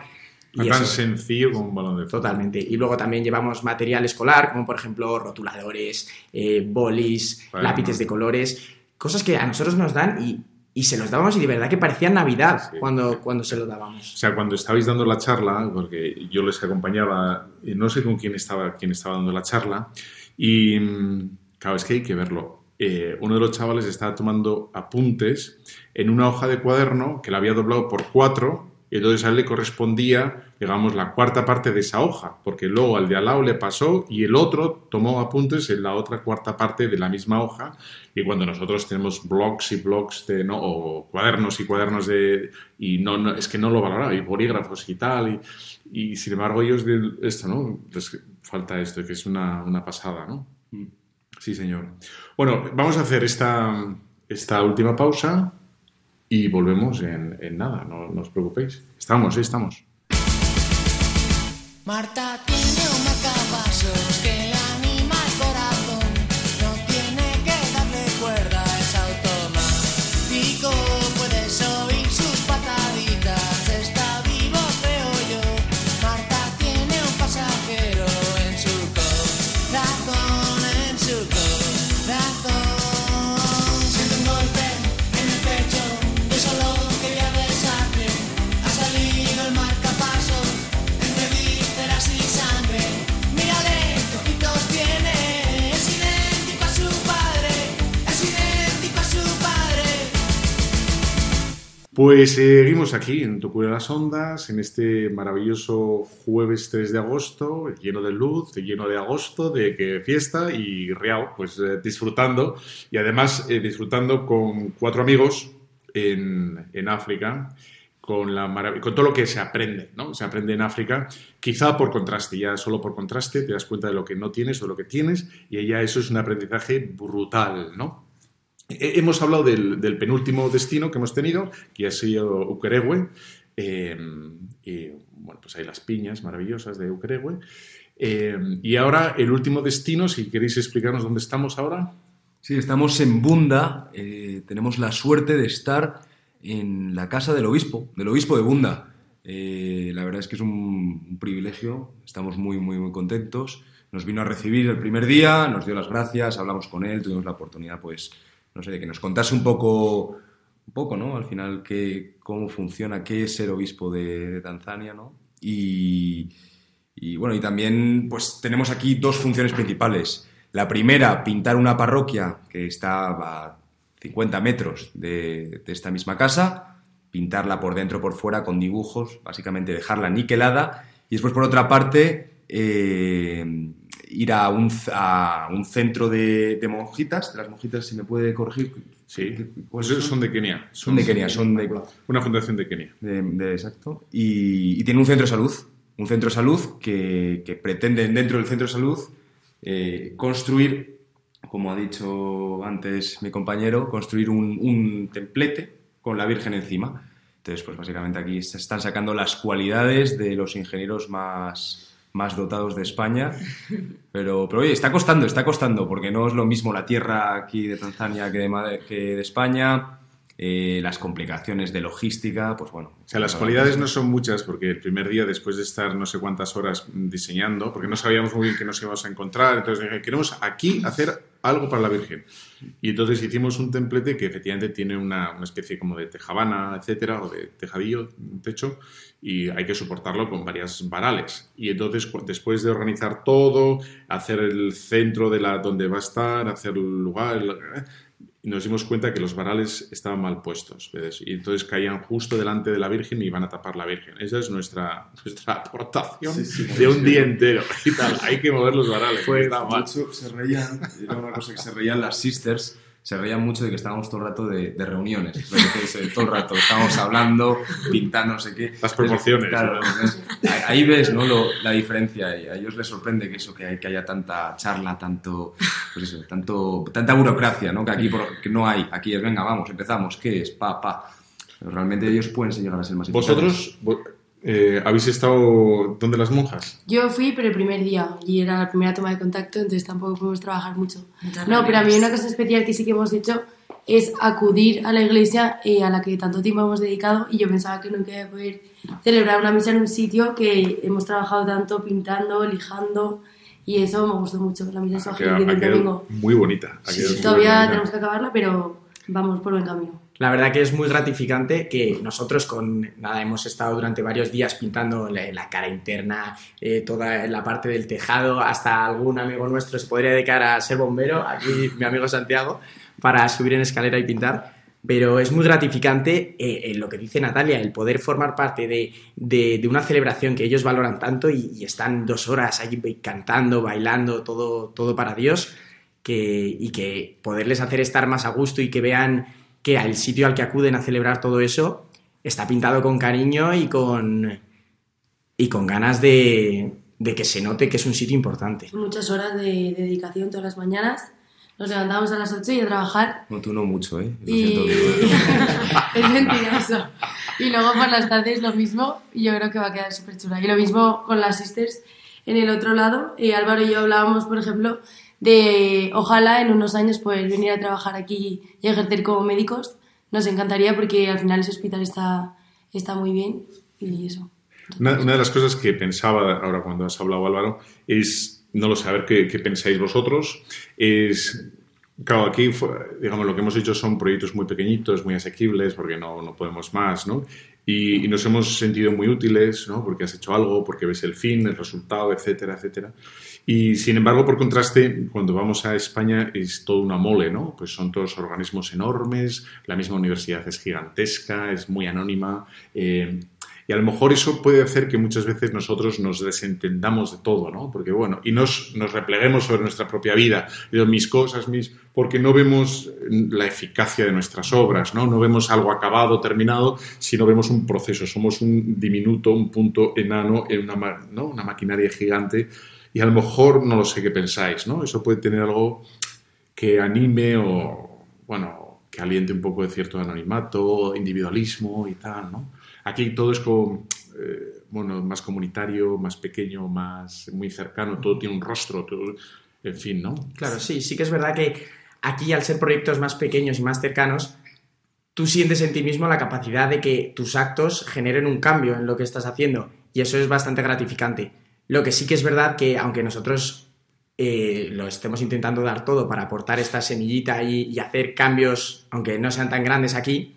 No Y tan eso- sencillo como un balón de fútbol. Totalmente. Y luego también llevamos material escolar, como por ejemplo rotuladores, eh, bolis, Bueno. lápices de colores, cosas que a nosotros nos dan y, y se los dábamos y de verdad que parecía Navidad Sí. cuando, cuando se lo dábamos. O sea, cuando estabais dando la charla, porque yo les acompañaba, y no sé con quién estaba, quién estaba dando la charla, y mm, claro, es que hay que verlo. Eh, uno de los chavales estaba tomando apuntes en una hoja de cuaderno que la había doblado por cuatro, y entonces a él le correspondía, digamos, la cuarta parte de esa hoja, porque luego al de al lado le pasó y el otro tomó apuntes en la otra cuarta parte de la misma hoja, y cuando nosotros tenemos blogs y blogs de, ¿no? o cuadernos y cuadernos de... y no, no es que no lo valoraba, y bolígrafos y tal, y, y sin embargo ellos de esto, ¿no? Les falta esto, que es una, una pasada, ¿no? Sí, señor. Bueno, vamos a hacer esta, esta última pausa y volvemos en, en nada, no, os preocupéis. Estamos, ¿eh? estamos. Pues seguimos aquí en Tu Cura de las Ondas, en este maravilloso jueves 3 de agosto, lleno de luz, lleno de agosto, de que fiesta y real, pues eh, disfrutando y además eh, disfrutando con cuatro amigos en, en África, con, la con todo lo que se aprende, ¿no? Se aprende en África, quizá por contraste, ya solo por contraste te das cuenta de lo que no tienes o de lo que tienes y ya eso es un aprendizaje brutal, ¿no? Eh, Hemos hablado del, del penúltimo destino que hemos tenido, que ha sido Ukerewe. eh, y bueno, pues hay las piñas maravillosas de Ukerewe. Eh, y ahora el último destino, si queréis explicarnos dónde estamos ahora. Sí, estamos en Bunda. eh, tenemos la suerte de estar en la casa del obispo, del obispo de Bunda. Eh, la verdad es que es un, un privilegio. Estamos muy, muy, muy contentos. Nos vino a recibir el primer día, nos dio las gracias, hablamos con él, tuvimos la oportunidad, pues, no sé, de que nos contase un poco, un poco, ¿no? Al final, qué, cómo funciona, qué es ser obispo de, Tanzania, ¿no? Y, bueno, y también pues tenemos aquí dos funciones principales. La primera, pintar una parroquia que está a 50 metros de, de esta misma casa, pintarla por dentro, por fuera, con dibujos, básicamente dejarla niquelada. Y después, por otra parte, eh, ir a un, a un centro de, de monjitas, de las monjitas, si me puede corregir. Sí, ¿Cuáles pues son de Kenia. Son de Kenia, son de, Una fundación de Kenia. de- de- exacto. Y, y tiene un centro de salud. Un centro de salud que, que pretende, dentro del centro de salud, eh, construir, como ha dicho antes mi compañero, construir un, un templete con la Virgen encima. Entonces, pues básicamente aquí se están sacando las cualidades de los ingenieros más, más dotados de España. Pero, pero oye, está costando, está costando, porque no es lo mismo la tierra aquí de Tanzania que de, que de España. eh, las complicaciones de logística, pues bueno. O sea, las cualidades no son muchas porque el primer día, después de estar no sé cuántas horas diseñando, porque no sabíamos muy bien qué nos íbamos a encontrar, entonces dije, queremos aquí hacer algo para la Virgen. Y entonces hicimos un templete que efectivamente tiene una, una especie como de tejabana, etcétera, o de tejadillo, un techo, y hay que soportarlo con varias varales. Y entonces, después de organizar todo, hacer el centro de la donde va a estar, hacer el lugar, nos dimos cuenta que los varales estaban mal puestos. ¿ves? Y entonces caían justo delante de la Virgen y iban a tapar la Virgen. Esa es nuestra, nuestra aportación de un día entero. Y tal, hay que mover los varales. Fue mucho, se reían, era una cosa que se reían las sisters, se reían mucho de que estábamos todo el rato de, de reuniones, todo el rato estábamos hablando, pintando, no sé qué. Las proporciones, Claro, ¿no? entonces, ahí- ves ¿no? Lo- la diferencia y a ellos les sorprende que eso, que, hay- que haya tanta charla, tanto, pues eso, tanto, tanta burocracia, ¿no? que aquí por- que no hay, aquí es, venga, vamos, empezamos, ¿qué es? Pa, pa. Pero realmente ellos pueden llegar a ser más eficaces. ¿Vosotros vo- eh, habéis estado donde las monjas? Yo fui, pero el primer día, y era la primera toma de contacto, entonces tampoco pudimos trabajar mucho. Muchas No, pero a mí una cosa especial que sí que hemos hecho es acudir a la iglesia eh, a la que tanto tiempo hemos dedicado y yo pensaba que nunca iba a poder celebrar una misa en un sitio que hemos trabajado tanto pintando, lijando y eso me gustó mucho. La misa Ha es ha quedado domingo. muy bonita. Ha Sí, todavía bonita. tenemos que acabarla, pero vamos por buen camino. La verdad que es muy gratificante que nosotros con nada hemos estado durante varios días pintando la, cara interna, eh, toda la parte del tejado, hasta algún amigo nuestro se podría dedicar a ser bombero, aquí mi amigo Santiago, para subir en escalera y pintar. Pero es muy gratificante eh, en lo que dice Natalia, el poder formar parte de, de- de una celebración que ellos valoran tanto y, y están dos horas allí cantando, bailando, todo, todo para Dios, que, y que poderles hacer estar más a gusto y que vean que al sitio al que acuden a celebrar todo eso está pintado con cariño y con, y con ganas de, de que se note que es un sitio importante. Muchas horas de, de dedicación todas las mañanas. Nos levantamos a las 8 y a trabajar No, tú no mucho, ¿eh? Lo Y... siento. es mentira eso. Y luego por las tardes lo mismo, y yo creo que va a quedar súper chula. Y lo mismo con las sisters en el otro lado. Eh, Álvaro y yo hablábamos, por ejemplo, de ojalá en unos años poder venir a trabajar aquí y ejercer como médicos. Nos encantaría porque al final ese hospital está, está muy bien y eso. Una, de las cosas que pensaba ahora cuando has hablado, Álvaro, es, no lo sé, a ver qué, pensáis vosotros, es Claro, aquí, digamos, lo que hemos hecho son proyectos muy pequeñitos, muy asequibles, porque no, no podemos más, ¿no? Y, y nos hemos sentido muy útiles, ¿no? Porque has hecho algo, porque ves el fin, el resultado, etcétera, etcétera. Y, sin embargo, por contraste, cuando vamos a España es todo una mole, ¿no? Pues son todos organismos enormes, la misma universidad es gigantesca, es muy anónima, eh, y a lo mejor eso puede hacer que muchas veces nosotros nos desentendamos de todo, ¿no? Porque, bueno, y nos, nos repleguemos sobre nuestra propia vida, mis cosas, mis... porque no vemos la eficacia de nuestras obras, ¿no? No vemos algo acabado, terminado, sino vemos un proceso. Somos un diminuto, un punto enano en una, ¿no? una maquinaria gigante y a lo mejor no lo sé qué pensáis, ¿no? Eso puede tener algo que anime o, bueno, que aliente un poco de cierto anonimato, individualismo y tal, ¿no? Aquí todo es como, eh, bueno, más comunitario, más pequeño, más muy cercano, todo tiene un rostro, todo, en fin, ¿no? Claro, sí, sí que es verdad que aquí al ser proyectos más pequeños y más cercanos, tú sientes en ti mismo la capacidad de que tus actos generen un cambio en lo que estás haciendo y eso es bastante gratificante. Lo que sí que es verdad que aunque nosotros eh, lo estemos intentando dar todo para aportar esta semillita y, y hacer cambios, aunque no sean tan grandes aquí,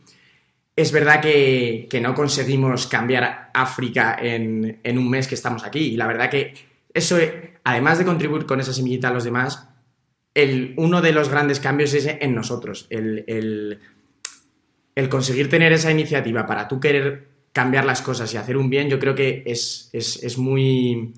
es verdad que, que no conseguimos cambiar África en, en un mes que estamos aquí. Y la verdad que eso, además de contribuir con esa semillita a los demás, el, uno de los grandes cambios es en nosotros. El- el conseguir tener esa iniciativa para tú querer cambiar las cosas y hacer un bien, yo creo que es, es, es muy...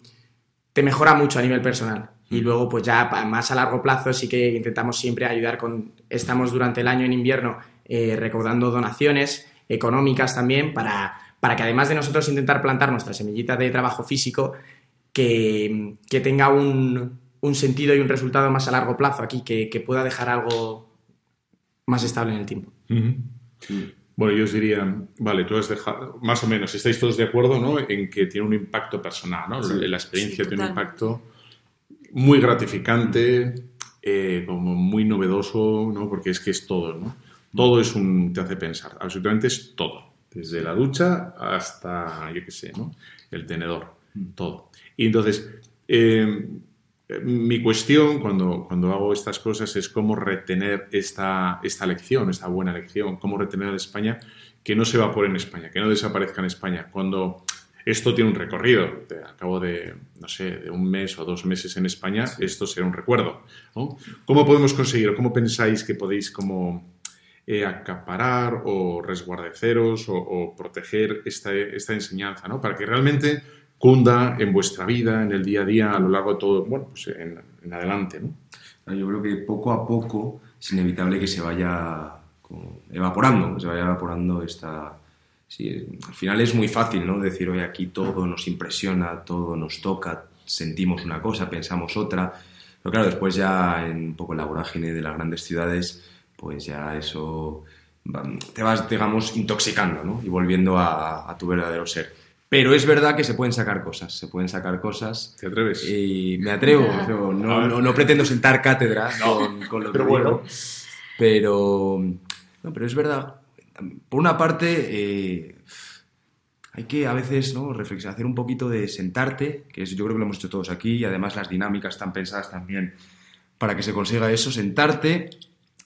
te mejora mucho a nivel personal. Y luego, pues ya más a largo plazo sí que intentamos siempre ayudar con... Estamos durante el año en invierno eh, recaudando donaciones económicas también para, para que además de nosotros intentar plantar nuestra semillita de trabajo físico, que, que tenga un, un sentido y un resultado más a largo plazo aquí, que, que pueda dejar algo más estable en el tiempo. Bueno, yo os diría, vale, tú has dejado, más o menos, estáis todos de acuerdo, ¿no? En que tiene un impacto personal, ¿no? La experiencia Sí, tiene un impacto muy gratificante, eh, como muy novedoso, ¿no? Porque es que es todo, ¿no? Todo es un, te hace pensar, absolutamente es todo, desde la ducha hasta, yo qué sé, ¿no? El tenedor, todo. Y entonces, eh, mi cuestión cuando, cuando hago estas cosas es cómo retener esta, esta lección, esta buena lección, cómo retener a España que no se evapore en España, que no desaparezca en España. Cuando esto tiene un recorrido, de, a cabo de, no sé, de un mes o dos meses en España, esto será un recuerdo. ¿no? ¿Cómo podemos conseguirlo? ¿Cómo pensáis que podéis como eh, acaparar o resguardeceros o, o proteger esta, esta enseñanza, ¿no? Para que realmente cunda en vuestra vida, en el día a día, a lo largo de todo, bueno, pues en, en adelante, ¿no? Yo creo que poco a poco es inevitable que se vaya como evaporando, que se vaya evaporando esta... Sí, al final es muy fácil, ¿no? Decir, oye, aquí todo nos impresiona, todo nos toca, sentimos una cosa, pensamos otra. Pero claro, después ya en un poco la vorágine de las grandes ciudades, pues ya eso te vas, digamos, intoxicando, ¿no? Y volviendo a, a tu verdadero ser. Pero es verdad que se pueden sacar cosas, se pueden sacar cosas. ¿Te atreves? Y me atrevo, no, no, no pretendo sentar cátedra con, con lo que pero digo. bueno. Pero, no, pero es verdad. Por una parte, eh, hay que a veces ¿no? reflexionar, hacer un poquito de sentarte, que es, yo creo que lo hemos hecho todos aquí, y además las dinámicas están pensadas también para que se consiga eso, sentarte,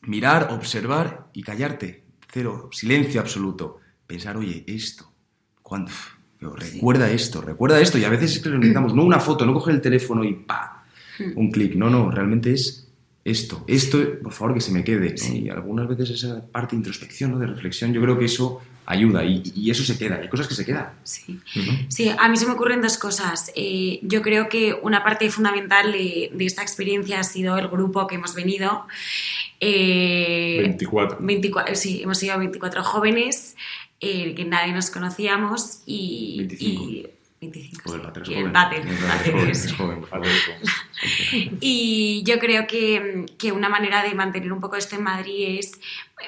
mirar, observar y callarte. Cero, silencio absoluto. Pensar, oye, esto, ¿cuándo? Pero recuerda esto, recuerda esto. Y a veces es que lo necesitamos, no una foto, no coger el teléfono y pa, un clic. No, no, realmente es esto, esto, por favor, que se me quede. ¿no? Y algunas veces esa parte de introspección, ¿no? de reflexión, yo creo que eso ayuda y, y eso se queda. Hay cosas que se quedan. Sí. Sí, a mí se me ocurren dos cosas. Eh, yo creo que una parte fundamental de, de esta experiencia ha sido el grupo que hemos venido. Eh, 24. 24, sí, hemos sido 24 jóvenes eh, que nadie nos conocíamos y... 25. y 25. Joder, el pater es Y el pater, y yo creo que, que una manera de mantener un poco esto en Madrid es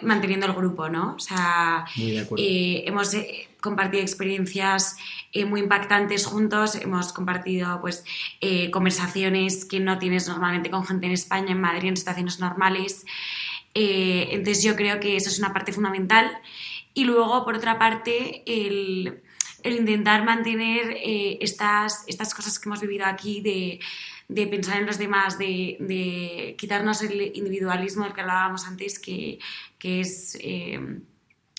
manteniendo el grupo, ¿no? O sea, eh, hemos eh, compartido experiencias eh, muy impactantes juntos, hemos compartido pues eh, conversaciones que no tienes normalmente con gente en España, en Madrid, en situaciones normales. Eh, entonces yo creo que eso es una parte fundamental. Y luego, por otra parte, el, intentar mantener eh, estas, estas cosas que hemos vivido aquí de, de pensar en los demás, de, quitarnos el individualismo del que hablábamos antes, que, que es eh,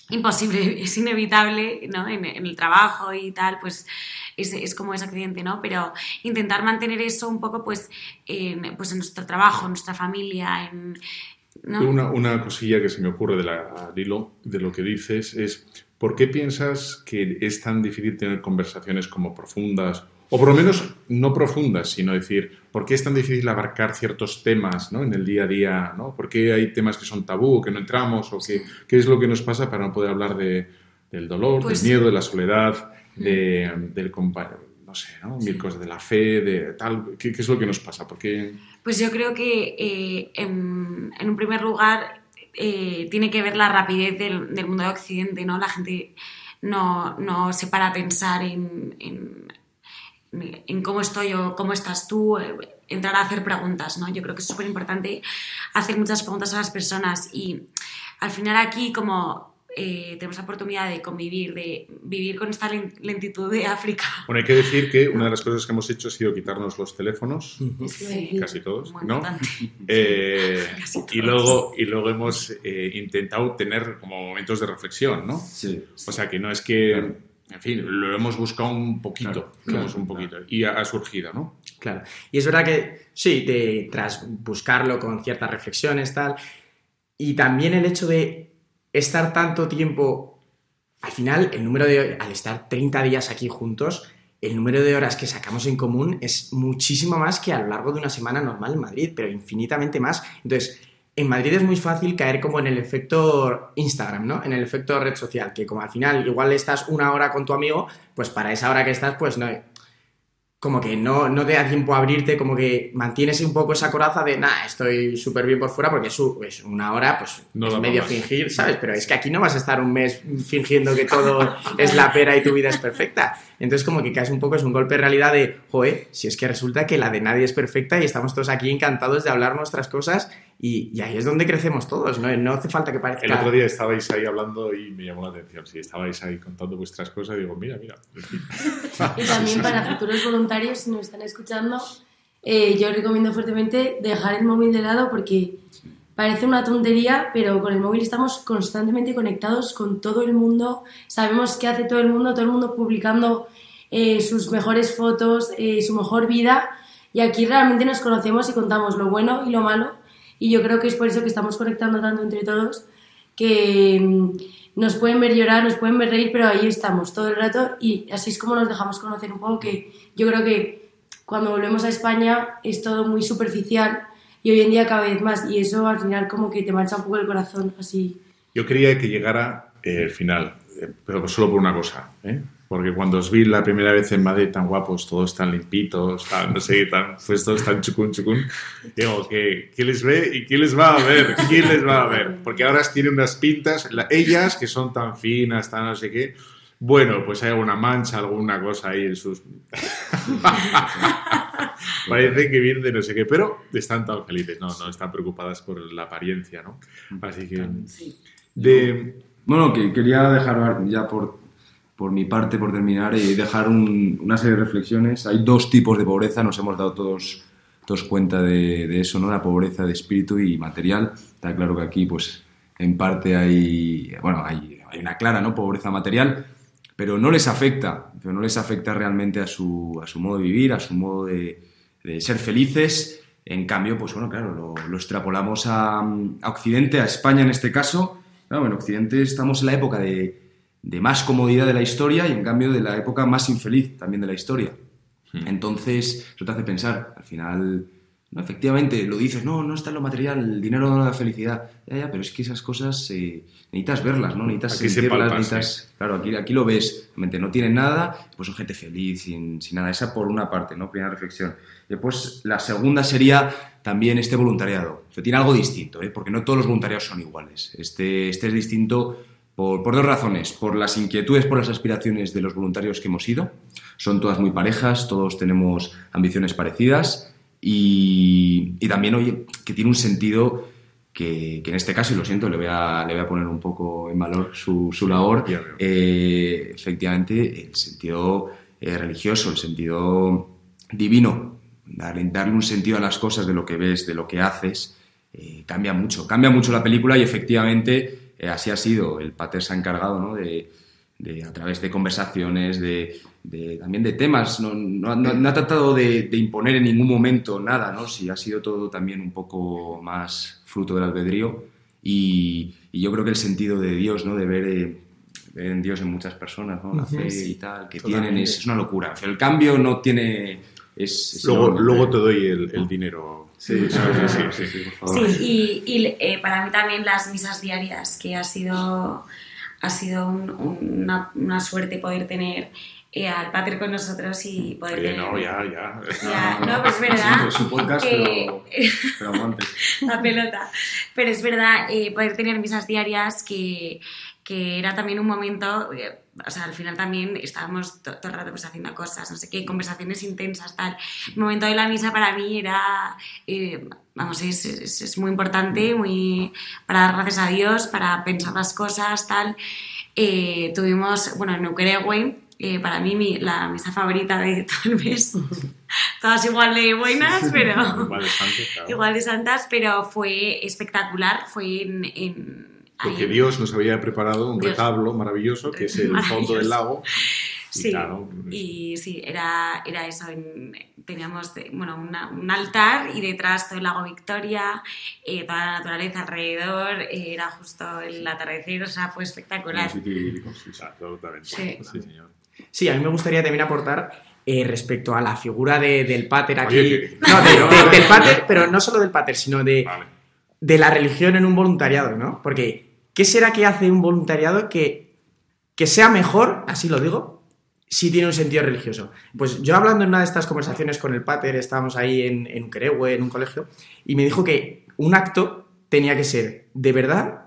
imposible, es inevitable ¿no? en, el trabajo y tal, pues es, es como ese accidente, ¿no? Pero intentar mantener eso un poco pues en, pues en nuestro trabajo, en nuestra familia, en... ¿no? Una, una cosilla que se me ocurre de la, al hilo de lo que dices es, ¿por qué piensas que es tan difícil tener conversaciones como profundas, o por lo menos no profundas, sino decir, ¿por qué es tan difícil abarcar ciertos temas ¿no? en el día a día? ¿no? ¿Por qué hay temas que son tabú, que no entramos? ¿O qué, qué es lo que nos pasa para no poder hablar de, del dolor, Pues- del miedo, de la soledad, de, del compa- no sé, ¿no? mil cosas, de la fe, de tal? ¿Qué, qué es lo que nos pasa? ¿Por qué? Pues yo creo que eh, en, en un primer lugar eh, tiene que ver la rapidez del, del mundo de Occidente, ¿no? La gente no, no se para a pensar en, en, en cómo estoy o cómo estás tú, eh, entrar a hacer preguntas, ¿no? Yo creo que es súper importante hacer muchas preguntas a las personas y al final aquí como eh, tenemos la oportunidad de convivir, de vivir con esta len- lentitud de África. Bueno, hay que decir que una de las cosas que hemos hecho ha sido quitarnos los teléfonos, Sí, casi todos, muy ¿no? Eh, Casi y, luego, y luego hemos eh, intentado tener como momentos de reflexión, ¿no? Sí. O sea, que no es que, Claro. en fin, lo hemos buscado un poquito, Claro, lo hemos claro, un poquito, y ha, ha surgido, ¿no? Claro. Y es verdad que sí, de, tras buscarlo con ciertas reflexiones, tal. Y también el hecho de estar tanto tiempo. Al final, el número de. Al estar 30 días aquí juntos, el número de horas que sacamos en común es muchísimo más que a lo largo de una semana normal en Madrid, pero infinitamente más. Entonces, en Madrid es muy fácil caer como en el efecto Instagram, ¿no? En el efecto red social, que como al final igual estás una hora con tu amigo, pues para esa hora que estás, pues no, como que no, no te da tiempo a abrirte, como que mantienes un poco esa coraza de, nah, estoy súper bien por fuera porque es, u- es una hora, pues No es medio más. fingir, ¿sabes? Pero es que aquí no vas a estar un mes fingiendo que todo es la pera y tu vida es perfecta. Entonces como que caes un poco, es un golpe de realidad de, joder, si es que resulta que la de nadie es perfecta y estamos todos aquí encantados de hablar nuestras cosas y, y ahí es donde crecemos todos, ¿no? No hace falta que parezca... El otro día estabais ahí hablando y me llamó la atención. Si estabais ahí contando vuestras cosas, digo, mira, mira. Y también para futuros voluntarios, si nos están escuchando, eh, yo recomiendo fuertemente dejar el móvil de lado porque parece una tontería, pero con el móvil estamos constantemente conectados con todo el mundo. Sabemos qué hace todo el mundo, todo el mundo publicando eh, sus mejores fotos, eh, su mejor vida. Y aquí realmente nos conocemos y contamos lo bueno y lo malo. Y yo creo que es por eso que estamos conectando tanto entre todos, que mm, nos pueden ver llorar, nos pueden ver reír, pero ahí estamos todo el rato y así es como nos dejamos conocer un poco, que yo creo que cuando volvemos a España es todo muy superficial y hoy en día cada vez más y eso al final como que te mancha un poco el corazón, así. Yo quería que llegara el final, eh, pero solo por una cosa, ¿eh? Porque cuando os vi la primera vez en Madrid tan guapos, todos tan limpitos, tan, no sé, tan puestos, tan chucún, chucún, digo, ¿qué, ¿qué les ve y quién les va a ver? ¿Quién les va a ver? Porque ahora tienen unas pintas, la- ellas que son tan finas, tan no sé qué, bueno, pues hay alguna mancha, alguna cosa ahí en sus... Parece que vienen de no sé qué, pero están tan felices, no, no están preocupadas por la apariencia, ¿no? Así que... De, Bueno, que quería dejar ya por, por mi parte, por terminar, y dejar un- una serie de reflexiones. Hay dos tipos de pobreza, nos hemos dado todos, todos cuenta de, de eso, ¿no? La pobreza de espíritu y material. Está claro que aquí, pues, en parte hay, bueno, hay, hay una clara, ¿no? Pobreza material, pero no les afecta, pero no les afecta realmente a su, a su modo de vivir, a su modo de, de ser felices. En cambio, pues bueno, claro, lo, lo extrapolamos a, a Occidente, a España en este caso. Claro, en Occidente estamos en la época de, de más comodidad de la historia y en cambio de la época más infeliz también de la historia. Entonces, eso te hace pensar, al final, no, efectivamente, lo dices, no, no está en lo material, el dinero no da felicidad. Ya, ya, pero es que esas cosas eh, necesitas verlas, ¿no? Necesitas Aquí se sentirlas, necesitas... Claro, aquí, aquí lo ves, realmente no tienen nada, pues son gente feliz, sin, sin nada. Esa por una parte, ¿no? Primera reflexión. Después, la segunda sería también este voluntariado. O sea, tiene algo distinto, ¿eh? Porque no todos los voluntariados son iguales. Este, este es distinto por, por dos razones. Por las inquietudes, por las aspiraciones de los voluntarios que hemos ido. Son todas muy parejas, todos tenemos ambiciones parecidas y, y también, oye, que tiene un sentido que, que en este caso, y lo siento, le voy a, le voy a poner un poco en valor su, su labor, eh, efectivamente, el sentido eh, religioso, el sentido divino, darle, darle un sentido a las cosas de lo que ves, de lo que haces, eh, cambia mucho. Cambia mucho la película y efectivamente eh, así ha sido. El Pater se ha encargado ¿no? de, de, a través de conversaciones, de, de- también de temas, no, no- no- no ha tratado de, de imponer en ningún momento nada, ¿no? Sí, ha sido todo también un poco más fruto del albedrío y, y yo creo que el sentido de Dios, ¿no? De ver, eh, ver en Dios en muchas personas, ¿no? La fe y tal, que tienen, Totalmente. es, es una locura. O sea, el cambio no tiene... Es, es Luego, luego te doy el, el dinero. Sí, sí, sí, sí, sí, por favor. Sí, y, y, eh, para mí también las misas diarias, que ha sido, ha sido un- un- una, una suerte poder tener eh, al Pater con nosotros y poder Oye, tener... no, ya, ya. Ya, no, pues es verdad. Es un podcast, que- pero, pero la pelota. Pero es verdad, eh, poder tener misas diarias que, que era también un momento, eh, o sea, al final también estábamos to- todo el rato pues haciendo cosas, no sé qué, conversaciones intensas, tal. El momento de la misa para mí era, eh, vamos, es, es- es muy importante, muy para dar gracias a Dios, para pensar las cosas, tal. Eh, tuvimos, bueno, en Ukerewe, eh, para mí mi- la misa favorita de todo el mes, todas igual de buenas, pero Igual es antes, claro. igual de santas, pero fue espectacular, fue en... en Porque ahí- Dios nos había preparado un Dios. retablo maravilloso, que es el fondo del lago. Y Sí, claro, y sí, era, era eso. en- teníamos de- bueno, una- un altar y detrás todo el lago Victoria, eh, toda la naturaleza alrededor, eh, era justo el atardecer, o sea, fue espectacular. Sí. Sí. Sí, señor. Sí, a mí me gustaría también aportar eh, respecto a la figura de- del pater aquí. Oye, que- No, de- de- del pater, pero no solo del pater, sino de, Vale. de la religión en un voluntariado, ¿no? Porque, ¿qué será que hace un voluntariado que, que sea mejor, así lo digo, si tiene un sentido religioso? Pues yo hablando en una de estas conversaciones con el pater, estábamos ahí en, en un colegio, y me dijo que un acto tenía que ser de verdad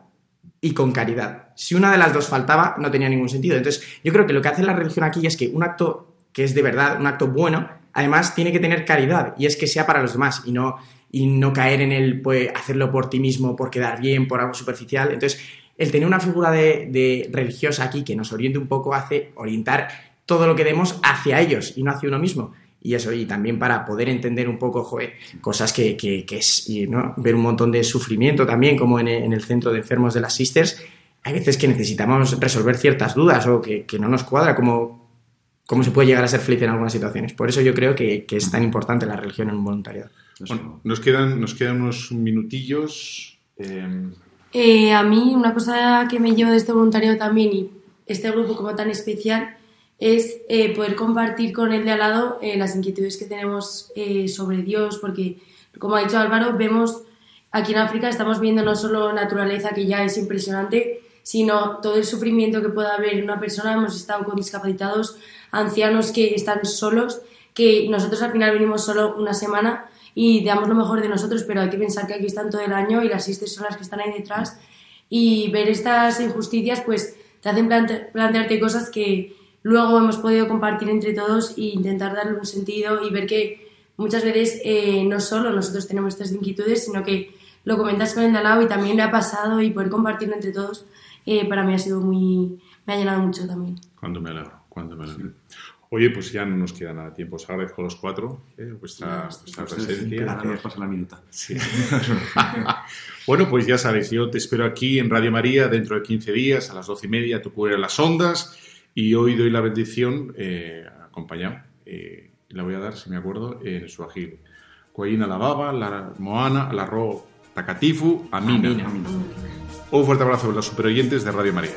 y con caridad. Si una de las dos faltaba, no tenía ningún sentido. Entonces, yo creo que lo que hace la religión aquí es que un acto que es de verdad, un acto bueno, además tiene que tener caridad, y es que sea para los demás, y no, y no caer en el pues, hacerlo por ti mismo, por quedar bien, por algo superficial. Entonces, el tener una figura de, de religiosa aquí que nos oriente un poco hace orientar todo lo que demos hacia ellos y no hacia uno mismo. Y eso, y también para poder entender un poco, joder, cosas que, que- que es, y, ¿no? ver un montón de sufrimiento también, como en, el centro de enfermos de las Sisters, hay veces que necesitamos resolver ciertas dudas o que, que no nos cuadra cómo, cómo se puede llegar a ser feliz en algunas situaciones. Por eso yo creo que es tan importante la religión en un voluntariado. Bueno, nos quedan, nos quedan unos minutillos. eh, Eh, a mí una cosa que me llevo de este voluntariado también y este grupo como tan especial es eh, poder compartir con el de al lado eh, las inquietudes que tenemos eh, sobre Dios, porque como ha dicho Álvaro, vemos aquí en África estamos viendo no solo naturaleza que ya es impresionante, sino todo el sufrimiento que pueda haber en una persona. Hemos estado con discapacitados, ancianos que están solos, que nosotros al final venimos solo una semana y damos lo mejor de nosotros, pero hay que pensar que aquí están todo el año y las sisters son las que están ahí detrás y ver estas injusticias pues te hacen plante- plantearte cosas que luego hemos podido compartir entre todos e intentar darle un sentido y ver que muchas veces eh, no solo nosotros tenemos estas inquietudes, sino que lo comentas con el de al lado y también le ha pasado y poder compartirlo entre todos eh, para mí ha sido muy... me ha llenado mucho también. Cuando me alegro, cuando me alegro. Oye, pues ya no nos queda nada de tiempo. Os agradezco a los cuatro eh, vuestra, vuestra presencia. Ahora nos pasa la minuta. Sí. bueno, pues ya sabéis, yo te espero aquí en Radio María dentro de 15 días, a las 12 y media, tu cubrir las ondas. Y hoy doy la bendición eh, acompañado. eh, la voy a dar, si me acuerdo, en su agil. Coaína la baba, la moana, la ro takatifu, amina. Un fuerte abrazo a los superoyentes de Radio María.